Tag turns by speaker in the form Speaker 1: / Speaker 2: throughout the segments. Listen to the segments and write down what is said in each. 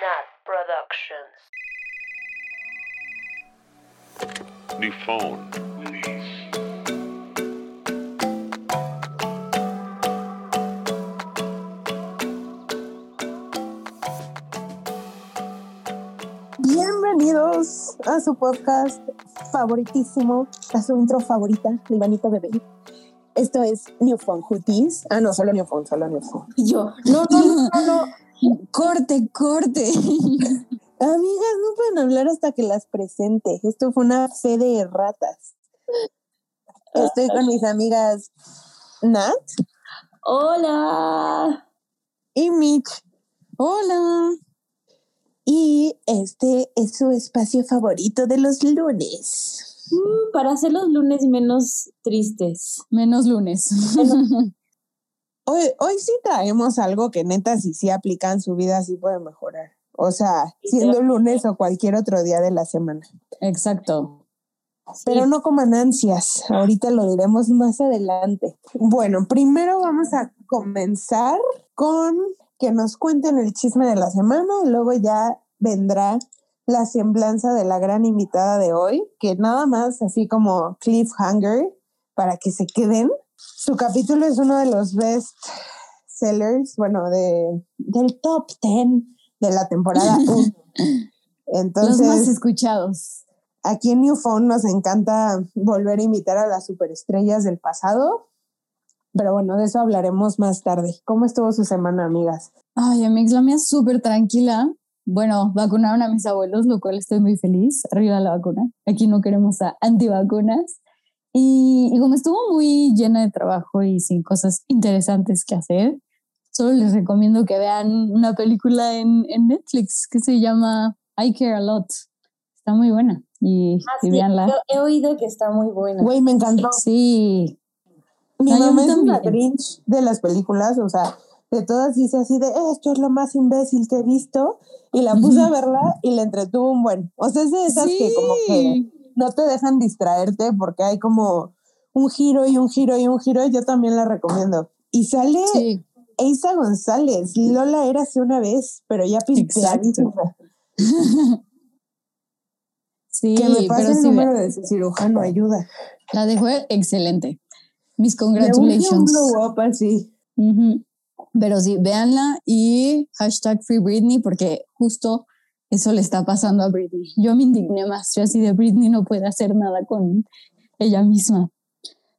Speaker 1: Nat Productions.
Speaker 2: New phone.
Speaker 3: Bienvenidos a su podcast favoritísimo, a su intro favorita de Ivanito Bebé. Esto es New Phone Hooties. Ah, no, solo New Phone, solo New Phone.
Speaker 4: Y yo, no, no, no, no, no. Corte, corte.
Speaker 3: Amigas, no pueden hablar hasta que las presente. Esto fue una fe de ratas. Estoy con mis amigas Nat
Speaker 4: Hola.
Speaker 3: y Mitch.
Speaker 4: Hola.
Speaker 3: Y este es su espacio favorito de los lunes.
Speaker 4: Mm, para hacer los lunes menos tristes.
Speaker 5: Menos lunes.
Speaker 3: Hoy, hoy sí traemos algo que neta, si sí aplica en su vida, sí puede mejorar. O sea, siendo lunes o cualquier otro día de la semana.
Speaker 5: Exacto.
Speaker 3: Pero no coman ansias, ahorita lo diremos más adelante. Bueno, primero vamos a comenzar con que nos cuenten el chisme de la semana y luego ya vendrá la semblanza de la gran invitada de hoy, que nada más así como cliffhanger para que se queden. Su capítulo es uno de los best sellers, bueno, de, del top 10 de la temporada 1.
Speaker 5: Los más escuchados.
Speaker 3: Aquí en New Phone nos encanta volver a invitar a las superestrellas del pasado, pero bueno, de eso hablaremos más tarde. ¿Cómo estuvo su semana, amigas?
Speaker 5: Ay, amigos, la mía es súper tranquila. Bueno, vacunaron a mis abuelos, lo cual estoy muy feliz. Arriba la vacuna. Aquí no queremos a antivacunas. Y, y como estuvo muy llena de trabajo y sin cosas interesantes que hacer, solo les recomiendo que vean una película en, en Netflix que se llama I Care a Lot. Está muy buena y,
Speaker 4: Ah,
Speaker 5: y
Speaker 4: sí,
Speaker 5: véanla.
Speaker 4: yo he oído que está muy buena.
Speaker 3: Güey, me encantó.
Speaker 5: Sí,
Speaker 3: Mi
Speaker 5: a mí
Speaker 3: mamá es una. Grinch de las películas, o sea, de todas dice así de, esto es lo más imbécil que he visto, y la puse a
Speaker 5: Ujú.
Speaker 3: verla y la entretuvo un buen. O sea, es de esas que como que no te dejan distraerte porque hay como un giro y un giro y un giro, yo también la recomiendo. Y sale
Speaker 5: sí.
Speaker 3: Eiza González, Lola era hace una vez, pero ya pinteadísima.
Speaker 5: Sí,
Speaker 3: Que me pase
Speaker 5: pero
Speaker 3: el número de su cirujano, ayuda.
Speaker 5: La dejó excelente. Mis
Speaker 3: un
Speaker 5: congratulations.
Speaker 3: glow up así.
Speaker 5: Pero sí, véanla y hashtag Free Britney porque justo eso le está pasando a Britney. Yo me indigné más, yo así de Britney no puede hacer nada con ella misma.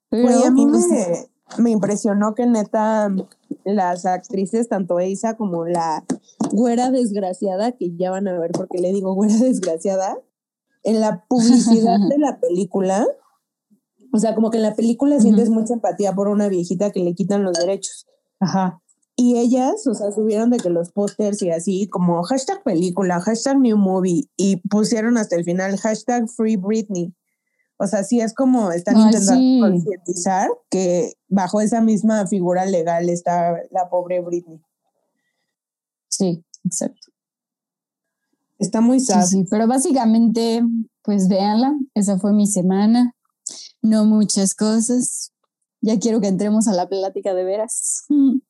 Speaker 5: Pero
Speaker 3: a mí
Speaker 5: pues,
Speaker 3: me, me impresionó que neta las actrices, tanto Eiza como la güera desgraciada, que ya van a ver porque le digo güera desgraciada, en la publicidad de la película, o sea, como que en la película sientes mucha empatía por una viejita que le quitan los derechos.
Speaker 5: Ajá.
Speaker 3: Y ellas, o sea, subieron de que los pósters y así, como hashtag película, hashtag new movie, y pusieron hasta el final hashtag free Britney. O sea, sí es como están
Speaker 5: Ay,
Speaker 3: intentando
Speaker 5: sí.
Speaker 3: concientizar que bajo esa misma figura legal está la pobre Britney.
Speaker 5: Sí, exacto.
Speaker 3: Está muy
Speaker 5: Sí,
Speaker 3: sad.
Speaker 5: sí, pero básicamente, pues véanla, esa fue mi semana. No muchas cosas. Ya quiero que entremos a la plática de veras.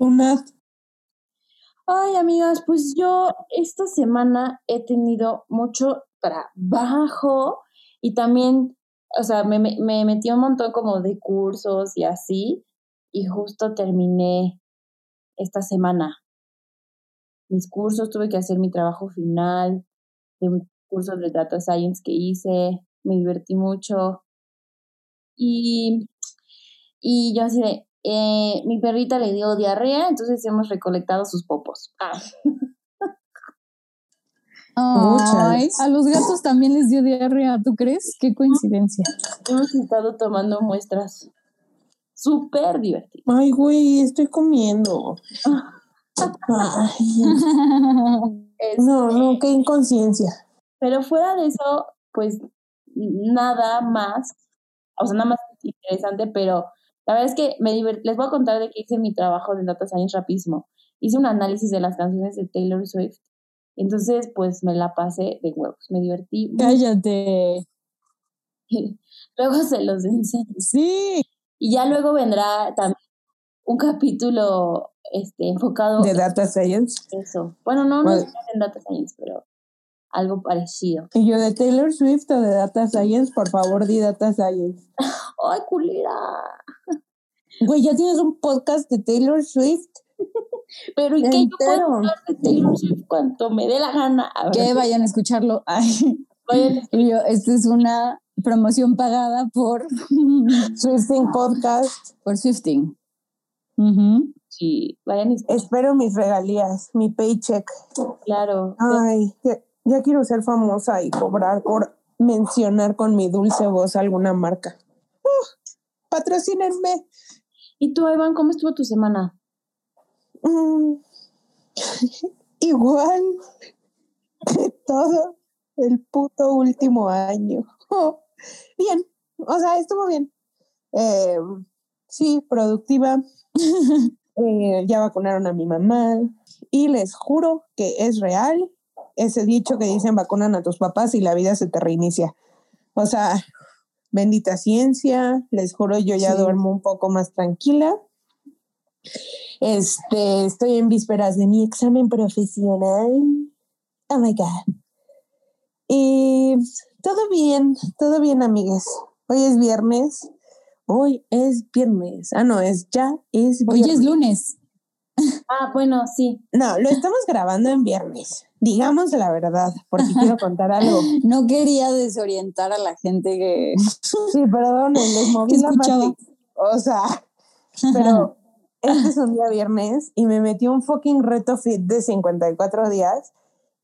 Speaker 3: Nat,
Speaker 4: Ay, amigas, pues yo esta semana he tenido mucho trabajo y también, o sea, me, me, me metí un montón como de cursos y así, y justo terminé esta semana mis cursos, tuve que hacer mi trabajo final de un curso de Data Science que hice, me divertí mucho. Y, y yo así de, eh, mi perrita le dio diarrea, entonces hemos recolectado sus popos. Ah.
Speaker 5: Ay, a los gatos también les dio diarrea, ¿tú crees? Qué coincidencia.
Speaker 4: Hemos estado tomando muestras. Súper divertido.
Speaker 3: ay, güey, estoy comiendo. Ay, no, no, qué inconsciencia.
Speaker 4: Pero fuera de eso, pues nada más, o sea, nada más interesante, pero la verdad es que me les voy a contar de qué hice mi trabajo de Data Science rapidísimo. Hice un análisis de las canciones de Taylor Swift, entonces pues me la pasé de huevos, me divertí.
Speaker 5: Cállate.
Speaker 4: Luego se los enseño.
Speaker 5: Sí.
Speaker 4: Y ya luego vendrá también un capítulo este, enfocado
Speaker 3: de Data Science.
Speaker 4: en eso. Bueno, no, no es en Data Science, pero algo parecido.
Speaker 3: Y yo de Taylor Swift o de Data Science, por favor, di Data Science.
Speaker 4: ¡Ay, culera!
Speaker 3: Güey, ya tienes un podcast de Taylor Swift.
Speaker 4: Pero ¿y qué? Yo puedo hablar de Taylor Swift cuanto me dé la gana.
Speaker 5: Que vayan a escucharlo. Ay,
Speaker 4: vayan a-
Speaker 5: y yo, esta es una promoción pagada por,
Speaker 3: Swifting Podcast.
Speaker 5: por Swifting. Ujú.
Speaker 4: sí, vayan a escuchar,
Speaker 3: Espero mis regalías, mi paycheck.
Speaker 4: claro.
Speaker 3: Ay, ya, ya quiero ser famosa y cobrar por mencionar con mi dulce voz alguna marca. Uh, patrocínenme.
Speaker 4: ¿Y tú, Iván, cómo estuvo tu semana?
Speaker 3: Mm, igual que todo el puto último año. Bien, o sea, estuvo bien. Eh, sí, productiva. Eh, ya vacunaron a mi mamá y les juro que es real ese dicho que dicen vacunan a tus papás y la vida se te reinicia. O sea, bendita ciencia, les juro yo ya
Speaker 5: Sí.
Speaker 3: duermo un poco más tranquila. Este, estoy en vísperas de mi examen profesional. Oh my God. Y todo bien, todo bien, amigues. Hoy es viernes. Hoy es viernes. Ah, no, es ya es
Speaker 5: Hoy
Speaker 3: viernes.
Speaker 5: es lunes.
Speaker 4: Ah, bueno, sí.
Speaker 3: No, lo estamos grabando en viernes. Digamos la verdad, porque quiero contar algo.
Speaker 5: No quería desorientar a la gente que...
Speaker 3: Sí, perdón, les moví
Speaker 5: ¿Qué
Speaker 3: la. O sea, pero este es un día viernes y me metí un fucking reto fit de 54 días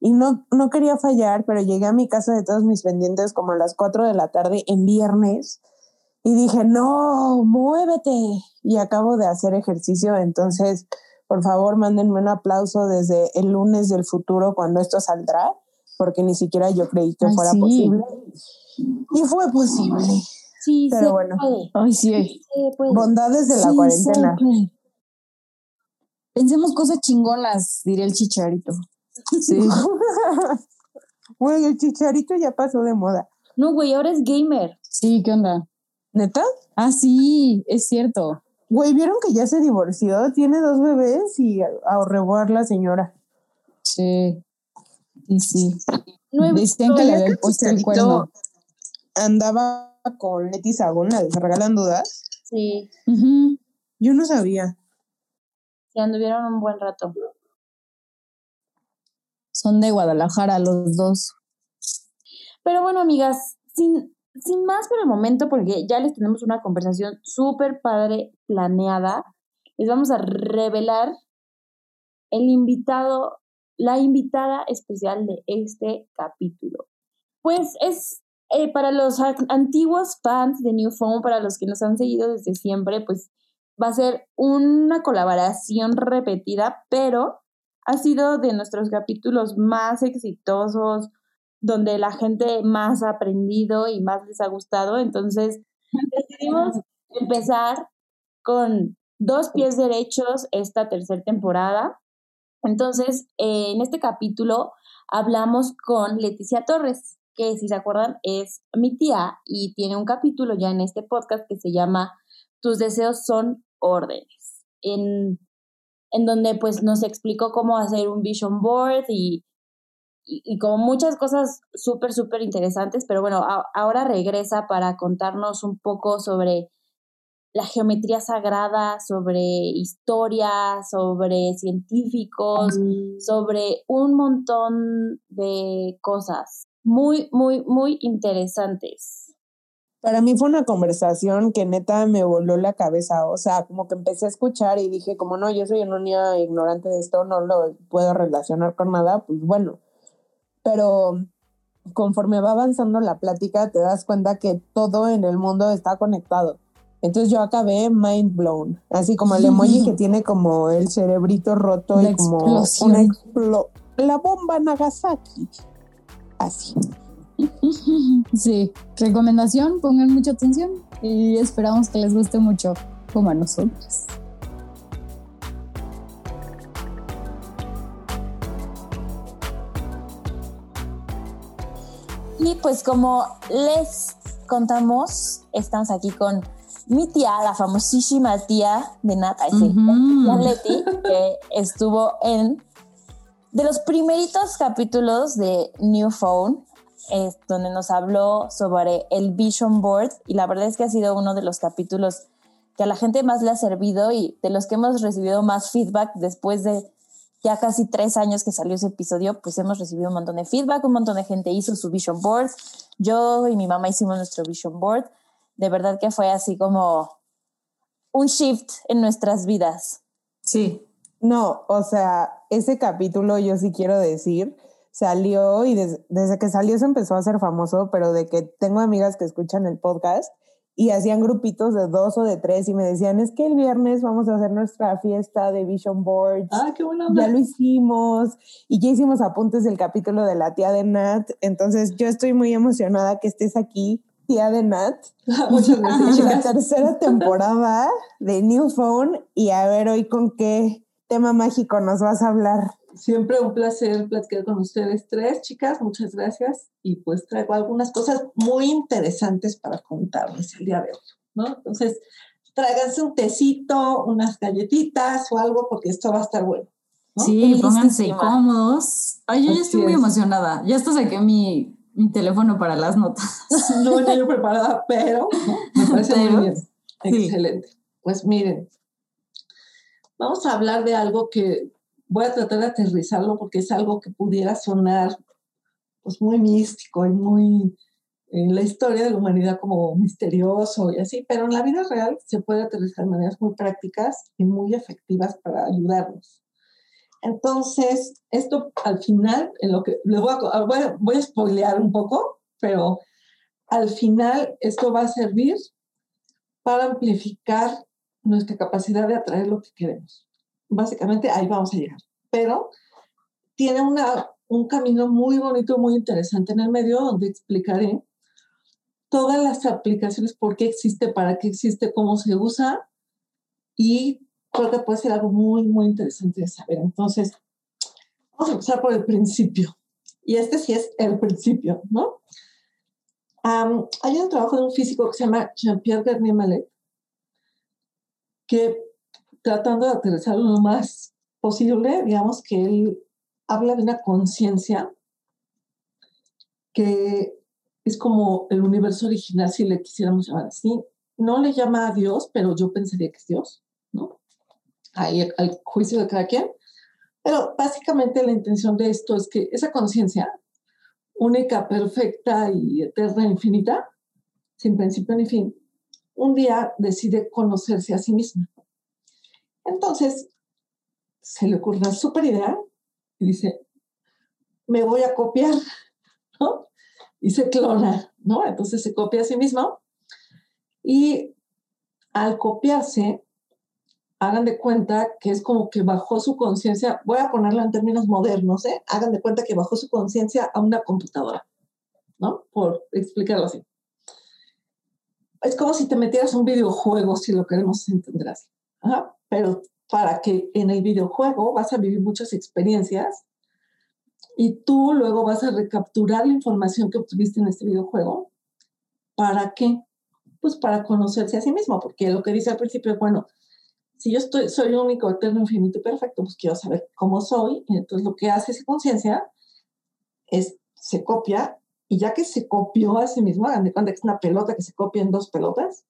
Speaker 3: y no, no quería fallar, pero llegué a mi casa de todos mis pendientes como a las 4 de la tarde en viernes y dije, no, muévete. Y acabo de hacer ejercicio, entonces, por favor, mándenme un aplauso desde el lunes del futuro cuando esto saldrá, porque ni siquiera yo creí que
Speaker 5: Ay,
Speaker 3: fuera
Speaker 5: sí.
Speaker 3: posible. Y fue posible.
Speaker 4: Sí,
Speaker 3: Pero
Speaker 4: se
Speaker 3: bueno.
Speaker 4: puede.
Speaker 5: Ay, sí.
Speaker 4: Se puede.
Speaker 3: Bondades de la
Speaker 5: Sí,
Speaker 3: cuarentena.
Speaker 5: Pensemos cosas chingonas, diría el chicharito. Sí.
Speaker 3: Güey, el chicharito ya pasó de moda.
Speaker 4: No, güey, ahora es gamer.
Speaker 5: Sí, ¿qué onda?
Speaker 3: ¿Neta?
Speaker 5: Ah, sí, es cierto.
Speaker 3: Güey, ¿vieron que ya se divorció? Tiene dos bebés y a, a revoir la señora.
Speaker 5: Sí. Sí, sí.
Speaker 4: No visto-
Speaker 5: que le
Speaker 3: ¿Sabía
Speaker 5: había
Speaker 3: el
Speaker 5: puesto el cuerno.
Speaker 3: Andaba con Leti Saguna de Se Regalan Dudas.
Speaker 4: Sí,
Speaker 5: Ujú.
Speaker 3: Yo no sabía.
Speaker 4: sí, anduvieron un buen rato.
Speaker 5: Son de Guadalajara los dos.
Speaker 4: Pero bueno, amigas, sin, sin más por el momento, porque ya les tenemos una conversación súper padre planeada, les vamos a revelar el invitado, la invitada especial de este capítulo. Pues es eh, para los antiguos fans de New Phone, para los que nos han seguido desde siempre, pues va a ser una colaboración repetida, pero ha sido de nuestros capítulos más exitosos, donde la gente más ha aprendido y más les ha gustado. Entonces, decidimos empezar con dos pies derechos esta tercera temporada. Entonces, eh, en este capítulo hablamos con Leticia Torres, que si se acuerdan es mi tía y tiene un capítulo ya en este podcast que se llama Tus deseos son órdenes, en, en donde pues nos explicó cómo hacer un vision board y, y, y como muchas cosas súper, súper interesantes, pero bueno, a- ahora regresa para contarnos un poco sobre la geometría sagrada, sobre historia, sobre científicos, sobre un montón de cosas muy, muy, muy interesantes.
Speaker 3: Para mí fue una conversación que neta me voló la cabeza. O sea, como que empecé a escuchar y dije, como no, yo soy una niña ignorante de esto, no lo puedo relacionar con nada, pues bueno. Pero conforme va avanzando la plática, te das cuenta que todo en el mundo está conectado. Entonces yo acabé mind blown, así como el emoji que tiene como el cerebrito roto
Speaker 5: La
Speaker 3: y como
Speaker 5: explosión.
Speaker 3: una explo- la bomba Nagasaki. Así.
Speaker 5: Sí, recomendación, pongan mucha atención y esperamos que les guste mucho, como a nosotros.
Speaker 4: Y pues como les contamos, estamos aquí con mi tía, la famosísima tía de Nat, Leti, que estuvo en de los primeritos capítulos de New Phone, donde nos habló sobre el Vision Board. Y la verdad es que ha sido uno de los capítulos que a la gente más le ha servido y de los que hemos recibido más feedback después de ya casi tres años que salió ese episodio, pues hemos recibido un montón de feedback, un montón de gente hizo su vision board, yo y mi mamá hicimos nuestro vision board, de verdad que fue así como un shift en nuestras vidas.
Speaker 3: Sí. No, o sea, ese capítulo yo sí quiero decir, salió y desde que salió se empezó a hacer famoso, pero de que tengo amigas que escuchan el podcast y hacían grupitos de dos o de tres y me decían, es que el viernes vamos a hacer nuestra fiesta de Vision Boards.
Speaker 1: Ah, qué buena
Speaker 3: Ya lo hicimos y ya hicimos apuntes del capítulo de la tía de Nat. Entonces yo estoy muy emocionada que estés aquí, tía de Nat.
Speaker 1: Muchas gracias.
Speaker 3: La tercera temporada de New Phone y a ver hoy con qué tema mágico nos vas a hablar.
Speaker 1: Siempre un placer platicar con ustedes tres, chicas. Muchas gracias. Y pues traigo algunas cosas muy interesantes para contarles el día de hoy, ¿no? Entonces, tráiganse un tecito, unas galletitas o algo, porque esto va a estar bueno.
Speaker 5: Sí, pónganse cómodos. Ay, yo ya estoy muy emocionada. Ya hasta saqué mi, mi teléfono para las notas.
Speaker 1: No venía yo preparada, pero me parece muy bien. Excelente. Pues miren, vamos a hablar de algo que voy a tratar de aterrizarlo porque es algo que pudiera sonar pues muy místico y muy en la historia de la humanidad como misterioso y así, pero en la vida real se puede aterrizar de maneras muy prácticas y muy efectivas para ayudarnos. Entonces, esto al final, en lo que les voy a, voy voy a spoilear un poco, pero al final esto va a servir para amplificar nuestra capacidad de atraer lo que queremos básicamente ahí vamos a llegar. Pero tiene una, un camino muy bonito, muy interesante en el medio donde explicaré todas las aplicaciones, por qué existe, para qué existe, cómo se usa y creo que puede ser algo muy, muy interesante de saber. Entonces, vamos a empezar por el principio. Y este sí es el principio, ¿no? hay un trabajo de un físico que se llama Jean-Pierre Garnier Mallet, que tratando de aterrizarlo lo más posible, digamos que él habla de una conciencia que es como el universo original, si le quisiéramos llamar así. No le llama a Dios, pero yo pensaría que es Dios, ¿no? Ahí al juicio de cada quien. Pero básicamente la intención de esto es que esa conciencia única, perfecta y eterna, infinita, sin principio ni fin, un día decide conocerse a sí misma. Entonces, se le ocurre una super idea y dice, me voy a copiar, ¿no? Y se clona, ¿no? Entonces se copia a sí mismo y al copiarse, hagan de cuenta que es como que bajó su conciencia, voy a ponerlo en términos modernos, ¿eh? Hagan de cuenta que bajó su conciencia a una computadora, ¿no? Por explicarlo así. Es como si te metieras un videojuego, si lo queremos entender así. Ajá pero para que en el videojuego vas a vivir muchas experiencias y tú luego vas a recapturar la información que obtuviste en este videojuego. ¿Para qué? Pues para conocerse a sí mismo, porque lo que dice al principio es, bueno, si yo estoy, soy único, eterno, infinito y perfecto, pues quiero saber cómo soy. Y entonces lo que hace esa conciencia es, se copia, y ya que se copió a sí mismo, hagan de cuenta que es una pelota que se copia en dos pelotas,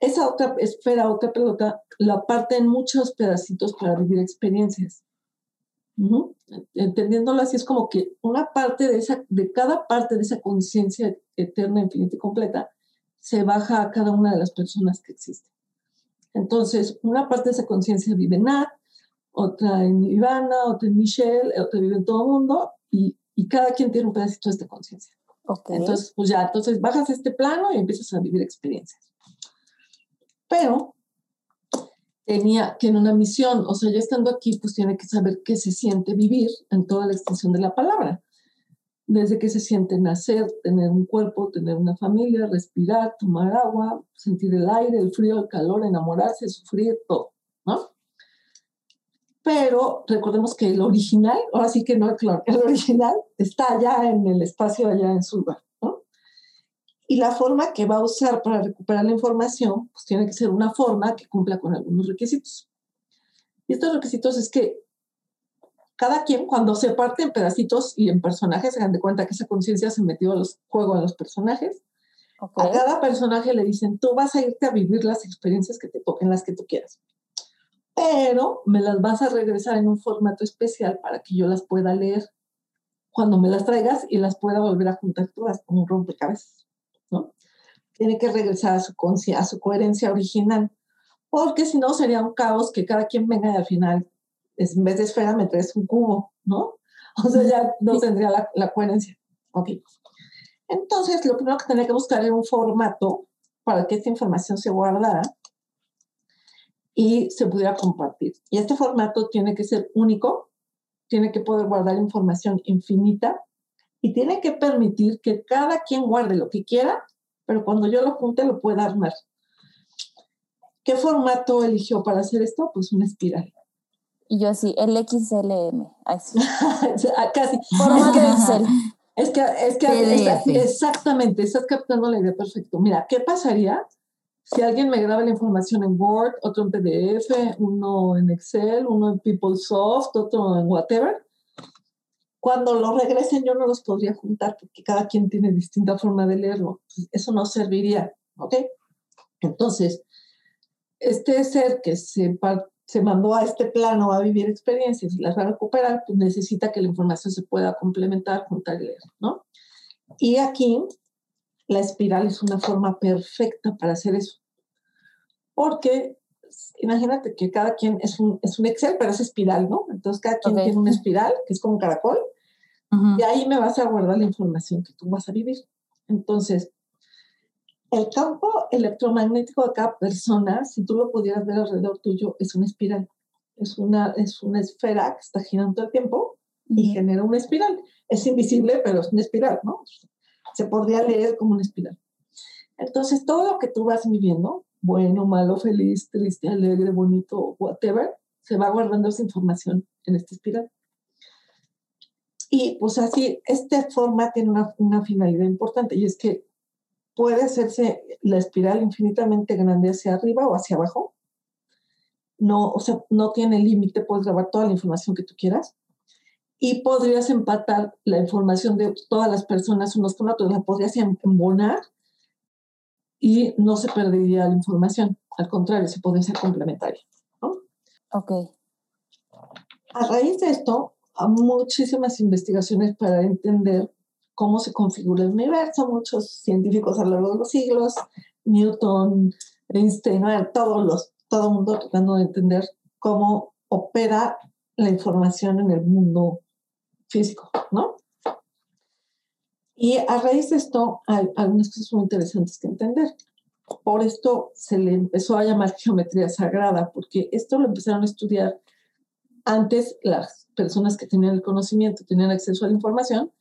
Speaker 1: esa otra esfera, otra pelota, la parte en muchos pedacitos para vivir experiencias. Entendiéndolo así, es como que una parte de, esa, de cada parte de esa conciencia eterna, infinita y completa se baja a cada una de las personas que existen. Entonces, una parte de esa conciencia vive en Nat, otra en Ivana, otra en Michelle, otra vive en todo el mundo y, y cada quien tiene un pedacito de esta conciencia. Entonces, pues ya, entonces bajas este plano y empiezas a vivir experiencias pero tenía, tiene una misión, o sea, ya estando aquí, pues tiene que saber qué se siente vivir en toda la extensión de la palabra. Desde que se siente nacer, tener un cuerpo, tener una familia, respirar, tomar agua, sentir el aire, el frío, el calor, enamorarse, sufrir, todo, ¿no? Pero recordemos que el original, ahora sí que no el original está allá en el espacio, allá en su lugar. Y la forma que va a usar para recuperar la información, pues tiene que ser una forma que cumpla con algunos requisitos. Y estos requisitos es que cada quien, cuando se parte en pedacitos y en personajes, se dan de cuenta que esa conciencia se metió a los juegos a los personajes. A cada personaje le dicen, tú vas a irte a vivir las experiencias que te toquen, las que tú quieras. Pero me las vas a regresar en un formato especial para que yo las pueda leer cuando me las traigas y las pueda volver a juntar todas como un rompecabezas. Tiene que regresar a su, a su coherencia original, porque si no sería un caos que cada quien venga y al final en vez de esfera me traes un cubo, ¿no? O sea, ya no tendría la, la coherencia. Ok. Entonces, lo primero que tenía que buscar era un formato para que esta información se guardara y se pudiera compartir. Y este formato tiene que ser único, tiene que poder guardar información infinita y tiene que permitir que cada quien guarde lo que quiera, pero cuando yo lo junte lo pueda armar. ¿Qué formato eligió para hacer esto? Pues una espiral.
Speaker 4: Y yo así, el XLM. Así.
Speaker 1: Ah, casi.
Speaker 4: Formato Excel.
Speaker 1: Es que, es que exactamente, estás captando la idea perfecto. Mira, ¿qué pasaría si alguien me graba la información en Word, otro en PDF, uno en Excel, uno en PeopleSoft, otro en whatever? Cuando lo regresen yo no los podría juntar porque cada quien tiene distinta forma de leerlo. Eso no serviría, ¿ok? Entonces, este ser que se, se mandó a este plano a vivir experiencias y las va a recuperar, pues necesita que la información se pueda complementar, juntar y leer, ¿no? Y aquí la espiral es una forma perfecta para hacer eso. Porque imagínate que cada quien es un, es un Excel, pero es espiral, ¿no? Entonces cada quien tiene una espiral, que es como un caracol, y ahí me vas a guardar la información que tú vas a vivir. Entonces, el campo electromagnético de cada persona, si tú lo pudieras ver alrededor tuyo, es una espiral. Es una, es una esfera que está girando todo el tiempo y genera una espiral. Es invisible, pero es una espiral, ¿no? Se podría leer como una espiral. Entonces, todo lo que tú vas viviendo, bueno, malo, feliz, triste, alegre, bonito, whatever, se va guardando esa información en esta espiral. Y pues así, esta forma tiene una, una finalidad importante y es que puede hacerse la espiral infinitamente grande hacia arriba o hacia abajo. No, o sea, no tiene límite, puedes grabar toda la información que tú quieras. Y podrías empatar la información de todas las personas unos con otros, la podrías em-, embonar y no se perdería la información. Al contrario, se podría ser complementaria. ¿no?
Speaker 4: Ok.
Speaker 1: A raíz de esto, muchísimas investigaciones para entender cómo se configura el universo. Muchos científicos a lo largo de los siglos, Newton, Einstein, todos los, todo el mundo tratando de entender cómo opera la información en el mundo físico, ¿no? Y a raíz de esto hay algunas cosas muy interesantes que entender. Por esto se le empezó a llamar geometría sagrada, porque esto lo empezaron a estudiar antes las personas que tenían el conocimiento, tenían acceso a la información,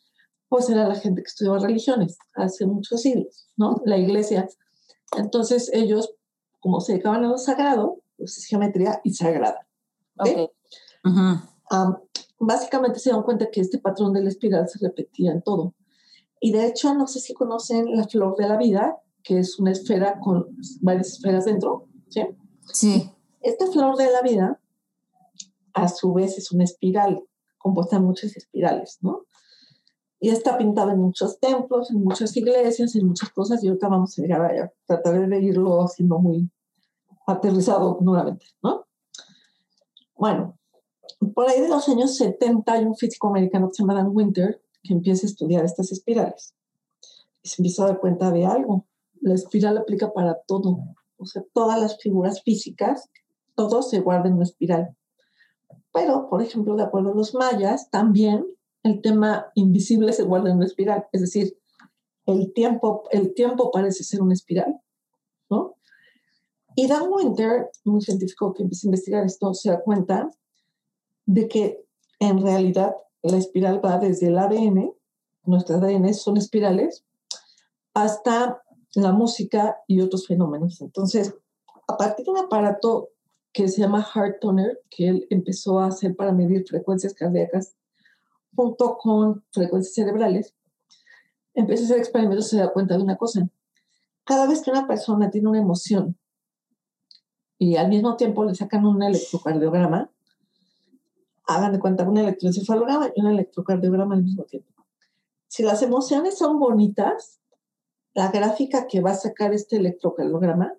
Speaker 1: pues era la gente que estudiaba religiones hace muchos siglos, ¿no? La iglesia. Entonces ellos, como se dedicaban a lo sagrado, pues es geometría y sagrada. ¿okay? básicamente se dan cuenta que este patrón de la espiral se repetía en todo. Y de hecho, no sé si conocen la flor de la vida, que es una esfera con varias esferas dentro. Sí.
Speaker 5: Sí.
Speaker 1: Esta flor de la vida, a su vez, es una espiral, compuesta de muchas espirales, ¿no? y está pintado en muchos templos, en muchas iglesias, en muchas cosas, y ahorita vamos a llegar a tratar de irlo haciendo muy aterrizado nuevamente, ¿no? Bueno, por ahí de los años 70 hay un físico americano que se llama Dan Winter que empieza a estudiar estas espirales y se empieza a dar cuenta de algo. La espiral aplica para todo, o sea, todas las figuras físicas, todo se guarda en una espiral. Pero, por ejemplo, de acuerdo a los mayas, también el tema invisible se guarda en una espiral, es decir, el tiempo, el tiempo parece ser una espiral, ¿no? Y Dan Winter, un científico que empieza a investigar esto, se da cuenta de que en realidad la espiral va desde el ADN, nuestros ADN son espirales, hasta la música y otros fenómenos. Entonces, a partir de un aparato que se llama Heart Toner, que él empezó a hacer para medir frecuencias cardíacas junto con frecuencias cerebrales, empecé a hacer experimentos y se da cuenta de una cosa, cada vez que una persona tiene una emoción y al mismo tiempo le sacan un electrocardiograma, hagan de cuenta un electroencefalograma y un electrocardiograma al mismo tiempo. Si las emociones son bonitas, la gráfica que va a sacar este electrocardiograma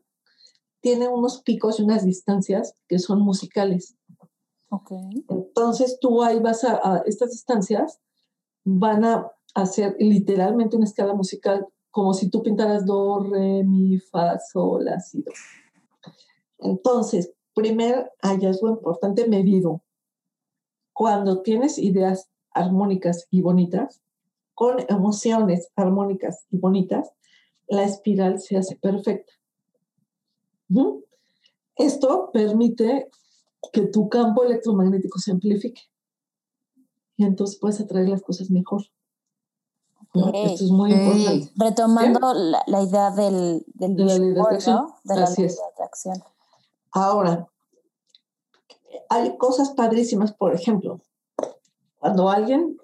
Speaker 1: tiene unos picos y unas distancias que son musicales.
Speaker 3: Okay.
Speaker 1: Entonces tú ahí vas a, a, estas distancias van a hacer literalmente una escala musical como si tú pintaras do, re, mi, fa, sol, la, si, do. Entonces, primer hallazgo importante medido. Cuando tienes ideas armónicas y bonitas, con emociones armónicas y bonitas, la espiral se hace perfecta. ¿Mm? Esto permite que tu campo electromagnético se amplifique y entonces puedes atraer las cosas mejor. Esto es muy importante.
Speaker 4: Retomando la, la idea del, del
Speaker 1: De la ley de
Speaker 4: vision board,
Speaker 1: atracción.
Speaker 4: ¿no? De la
Speaker 1: Así
Speaker 4: ley
Speaker 1: es.
Speaker 4: de atracción.
Speaker 1: Ahora, hay cosas padrísimas, por ejemplo, cuando alguien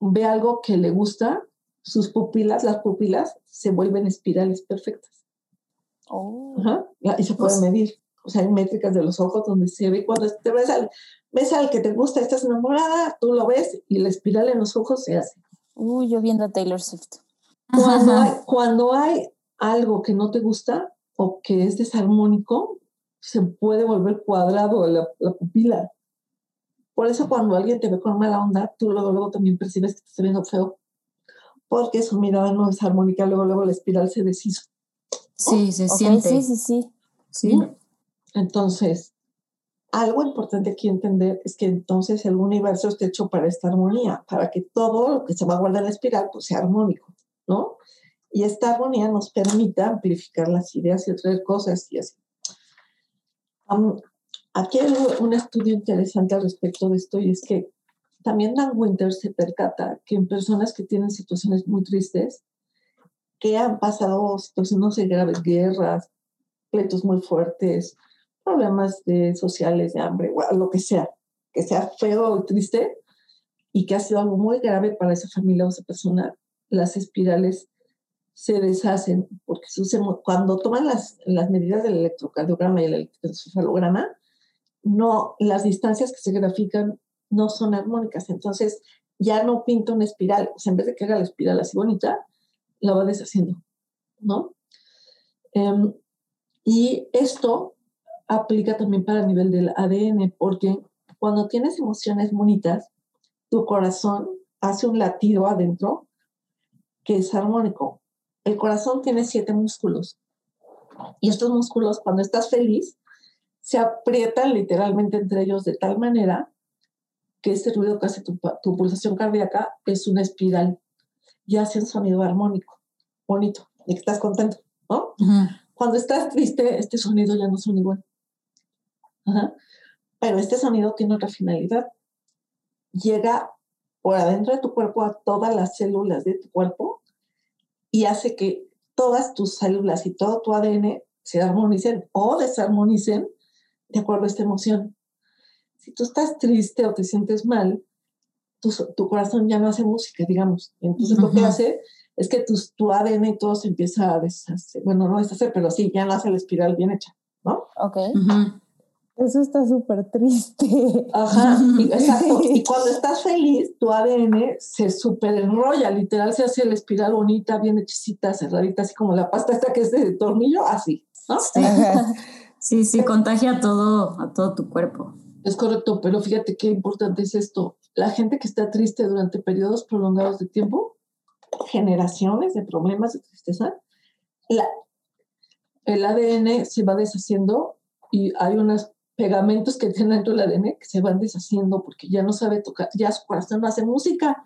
Speaker 1: ve algo que le gusta, sus pupilas, las pupilas, se vuelven espirales perfectas.
Speaker 4: Oh.
Speaker 1: Ajá, y se puede
Speaker 5: Pues-
Speaker 1: medir. O sea, hay métricas de los ojos donde se ve cuando te ves al, ves al que te gusta, estás enamorada, tú lo ves y la espiral en los ojos se hace.
Speaker 4: Uy, yo viendo a Taylor Swift.
Speaker 1: Cuando hay, cuando hay algo que no te gusta o que es desarmónico, se puede volver cuadrado la, la pupila. Por eso cuando alguien te ve con mala onda, tú luego, luego también percibes que te está viendo feo. Porque su mirada no es armónica, luego, luego la espiral se deshizo.
Speaker 5: Sí, se
Speaker 4: Ok,
Speaker 5: siente.
Speaker 4: sí, sí, sí.
Speaker 5: Sí.
Speaker 1: Entonces, algo importante aquí entender es que entonces el universo está hecho para esta armonía, para que todo lo que se va a guardar en la espiral pues, sea armónico, ¿no? Y esta armonía nos permita amplificar las ideas y atraer cosas y así. Am, aquí hay un estudio interesante al respecto de esto y es que también Dan Winter se percata que en personas que tienen situaciones muy tristes, que han pasado situaciones sé, graves, guerras, pleitos muy fuertes, problemas de sociales, de hambre, o lo que sea, que sea feo y triste y que ha sido algo muy grave para esa familia o esa persona, las espirales se deshacen porque cuando toman las, las medidas del electrocardiograma y el electroencefalograma, no, las distancias que se grafican no son armónicas, entonces ya no pinta una espiral, o sea, en vez de que haga la espiral así bonita, la va deshaciendo, ¿no? Em, y esto aplica también para el nivel del ADN, porque cuando tienes emociones bonitas, tu corazón hace un latido adentro que es armónico. El corazón tiene siete músculos y estos músculos, cuando estás feliz, se aprietan literalmente entre ellos de tal manera que ese ruido que hace tu, tu pulsación cardíaca es una espiral y hace un sonido armónico, bonito, de que estás contento, ¿no?
Speaker 5: Ujú.
Speaker 1: Cuando estás triste, este sonido ya no suena igual. Ajá. Pero este sonido tiene otra finalidad. Llega por adentro de tu cuerpo a todas las células de tu cuerpo y hace que todas tus células y todo tu ADN se armonicen o desarmonicen de acuerdo a esta emoción. Si tú estás triste o te sientes mal, tu, tu corazón ya no hace música, digamos. Entonces lo que hace es que tus- tu ADN y todo se empieza a deshacer. Bueno, no deshacer, pero sí, ya no hace la espiral bien hecha, ¿no?
Speaker 4: Ok.
Speaker 3: Eso está súper triste.
Speaker 1: Ajá, y- exacto. Y cuando estás feliz, tu ADN se super enrolla, literal se hace la espiral bonita, bien hechicita, cerradita, así como la pasta esta que es de tornillo, así, ¿no?
Speaker 5: Sí.
Speaker 3: Ajá.
Speaker 5: Sí, sí, contagia a todo, a todo tu cuerpo.
Speaker 1: Es correcto, pero fíjate qué importante es esto. La gente que está triste durante periodos prolongados de tiempo, generaciones de problemas de tristeza, la- el ADN se va deshaciendo y hay unos pegamentos que tiene dentro del ADN que se van deshaciendo porque ya no sabe tocar, ya su corazón no hace música.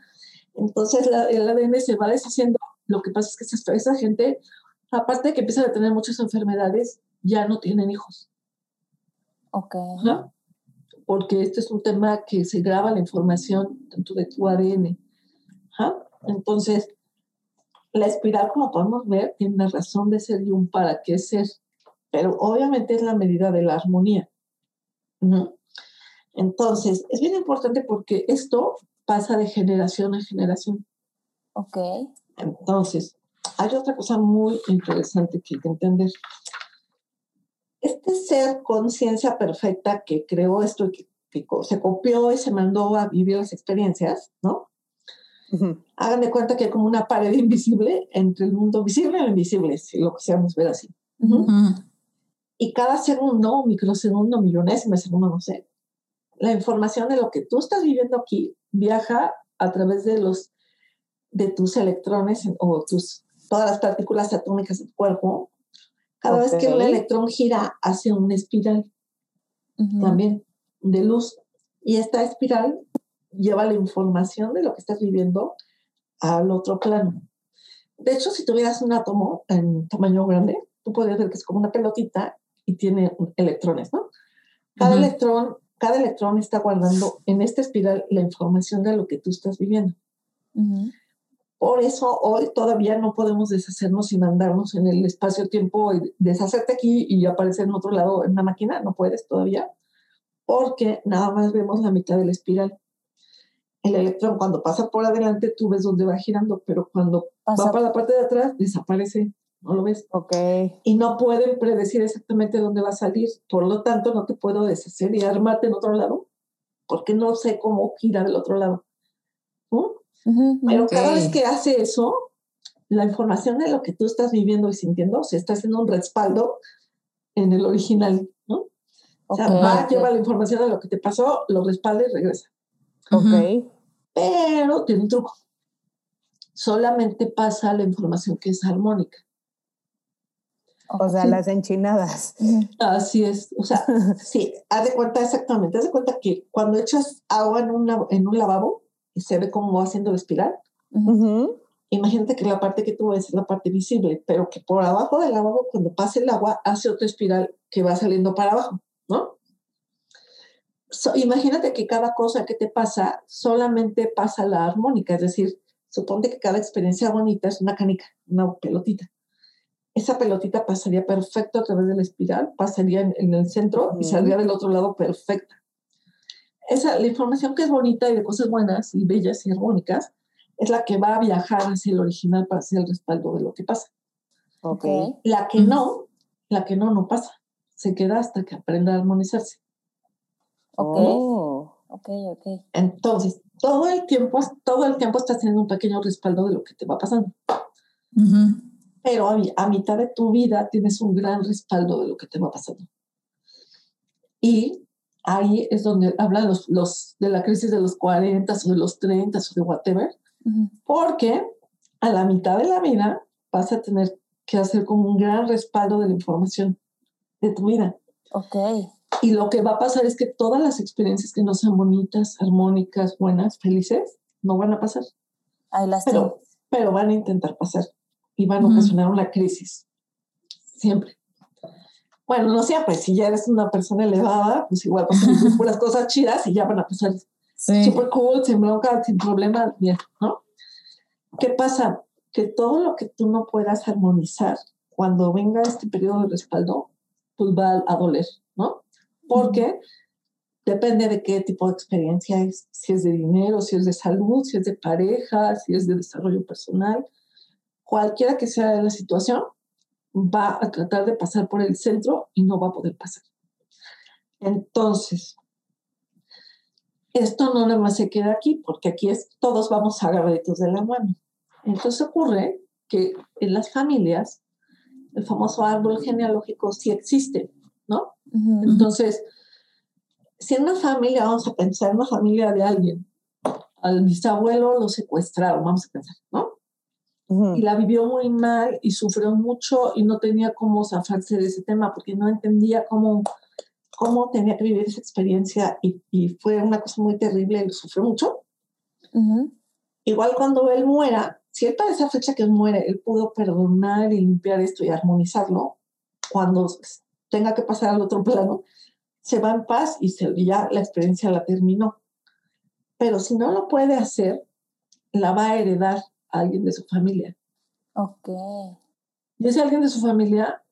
Speaker 1: Entonces la- el ADN se va deshaciendo. Lo que pasa es que esa, esa gente, aparte de que empiezan a tener muchas enfermedades, ya no tienen hijos.
Speaker 4: Ok.
Speaker 1: Ajá. Porque este es un tema que se graba la información dentro de tu ADN. Ajá. Entonces, la espiral, como podemos ver, tiene una razón de ser y un para qué ser, pero obviamente es la medida de la armonía. Ujú. Entonces, es bien importante porque esto pasa de generación a generación.
Speaker 4: Ok.
Speaker 1: Entonces, hay otra cosa muy interesante que hay que entender. Este ser conciencia perfecta que creó esto que, que se copió y se mandó a vivir las experiencias, ¿no? Hagan de cuenta que hay como una pared invisible entre el mundo visible y el invisible, si lo quisiéramos ver así. Y cada segundo, microsegundo, millonésimo segundo, no sé, la información de lo que tú estás viviendo aquí viaja a través de los de tus electrones o tus todas las partículas atómicas del cuerpo. Cada vez que un electrón gira hace una espiral también de luz y esta espiral lleva la información de lo que estás viviendo al otro plano. De hecho, si tuvieras un átomo en tamaño grande, tú podrías ver que es como una pelotita y tiene electrones, ¿no? Cada electrón, cada electrón está guardando en esta espiral la información de lo que tú estás viviendo. Por eso hoy todavía no podemos deshacernos y mandarnos en el espacio-tiempo y deshacerte aquí y aparecer en otro lado en una máquina, no puedes todavía, porque nada más vemos la mitad de la espiral el electrón cuando pasa por adelante tú ves dónde va girando, pero cuando va para la parte de atrás desaparece, no lo ves.
Speaker 3: Ok.
Speaker 1: Y no pueden predecir exactamente dónde va a salir, por lo tanto no te puedo deshacer y armarte en otro lado, porque no sé cómo gira del otro lado. Pero cada vez que hace eso, la información de lo que tú estás viviendo y sintiendo se está haciendo un respaldo en el original, ¿no? O sea, va, lleva la información de lo que te pasó, lo respalda y regresa.
Speaker 3: Ok.
Speaker 1: Pero tiene un truco. Solamente pasa la información que es armónica.
Speaker 3: O sea, las enchinadas.
Speaker 1: Así es. O sea, sí, haz de cuenta exactamente. Haz de cuenta que cuando echas agua en, una, en un lavabo y se ve cómo va haciendo la espiral, imagínate que la parte que tú ves es la parte visible, pero que por abajo del lavabo, cuando pasa el agua, hace otra espiral que va saliendo para abajo, ¿no? imagínate que cada cosa que te pasa solamente pasa la armónica, es decir, suponte que cada experiencia bonita es una canica, una pelotita. Esa pelotita pasaría perfecto a través de la espiral, pasaría en, el centro y saldría del otro lado perfecta. Esa, la información que es bonita y de cosas buenas y bellas y armónicas es la que va a viajar hacia el original para hacer el respaldo de lo que pasa.
Speaker 3: Okay.
Speaker 1: La que no, la que no, no pasa. Se queda hasta que aprenda a armonizarse.
Speaker 4: Ok.
Speaker 3: Oh.
Speaker 4: Ok, ok.
Speaker 1: Entonces, todo el tiempo, todo el tiempo estás teniendo un pequeño respaldo de lo que te va pasando. Pero a, mitad de tu vida tienes un gran respaldo de lo que te va pasando. Y ahí es donde hablan los, los, de la crisis de los 40 o de los 30 o de whatever, porque a la mitad de la vida vas a tener que hacer como un gran respaldo de la información de tu vida.
Speaker 4: Ok.
Speaker 1: Y lo que va a pasar es que todas las experiencias que no sean bonitas, armónicas, buenas, felices, no van a pasar.
Speaker 4: Ahí las
Speaker 1: pero, pero van a intentar pasar y van a ocasionar una crisis. Siempre. Bueno, no siempre. Si ya eres una persona elevada, pues igual pasan puras cosas chidas y ya van a pasar super cool, sin bronca, sin problema, bien, ¿no? ¿Qué pasa? Que todo lo que tú no puedas armonizar cuando venga este periodo de respaldo, pues va a doler, ¿no? porque depende de qué tipo de experiencia es, si es de dinero, si es de salud, si es de pareja, si es de desarrollo personal, cualquiera que sea la situación, va a tratar de pasar por el centro y no va a poder pasar. Entonces, esto no nada más se queda aquí, porque aquí es, todos vamos agarraditos de la mano. Entonces ocurre que en las familias el famoso árbol genealógico sí existe, ¿no? Entonces, si en una familia, vamos a pensar, en una familia de alguien, al bisabuelo lo secuestraron, vamos a pensar, ¿no? Y la vivió muy mal y sufrió mucho y no tenía cómo zafarse de ese tema porque no entendía cómo, cómo tenía que vivir esa experiencia y, y fue una cosa muy terrible y sufrió mucho. Igual cuando él muera, si él para esa fecha que él muere, él pudo perdonar y limpiar esto y armonizarlo, cuando tenga que pasar al otro plano, se va en paz y se, ya la experiencia la terminó. Pero si no lo puede hacer, la va a heredar a alguien de su familia.
Speaker 4: Ok.
Speaker 1: Y ese alguien de su familia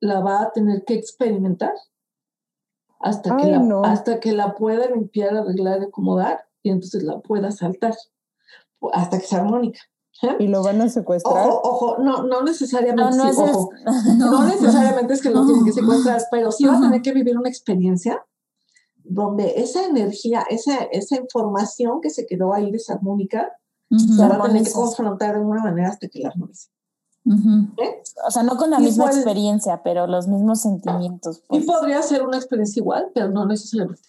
Speaker 1: la va a tener que experimentar hasta, que, la, hasta que la pueda limpiar, arreglar, acomodar y entonces la pueda saltar hasta que sea armónica. ¿Eh?
Speaker 3: ¿Y lo van a secuestrar?
Speaker 1: Ojo, ojo, no, no necesariamente,
Speaker 4: No, no
Speaker 1: sí,
Speaker 4: es
Speaker 1: ojo, no necesariamente es que lo tienen que secuestrar, pero sí va a tener que vivir una experiencia donde esa energía, esa, esa información que se quedó ahí desarmónica,
Speaker 5: Ujú,
Speaker 1: se va a tener que confrontar de alguna manera hasta que la armonice.
Speaker 5: ujú.
Speaker 1: ¿eh?
Speaker 4: O sea, no con la
Speaker 1: Y
Speaker 4: misma
Speaker 1: puede-
Speaker 4: experiencia, pero los mismos sentimientos.
Speaker 1: Y
Speaker 4: pues.
Speaker 1: podría ser una experiencia igual, pero no necesariamente.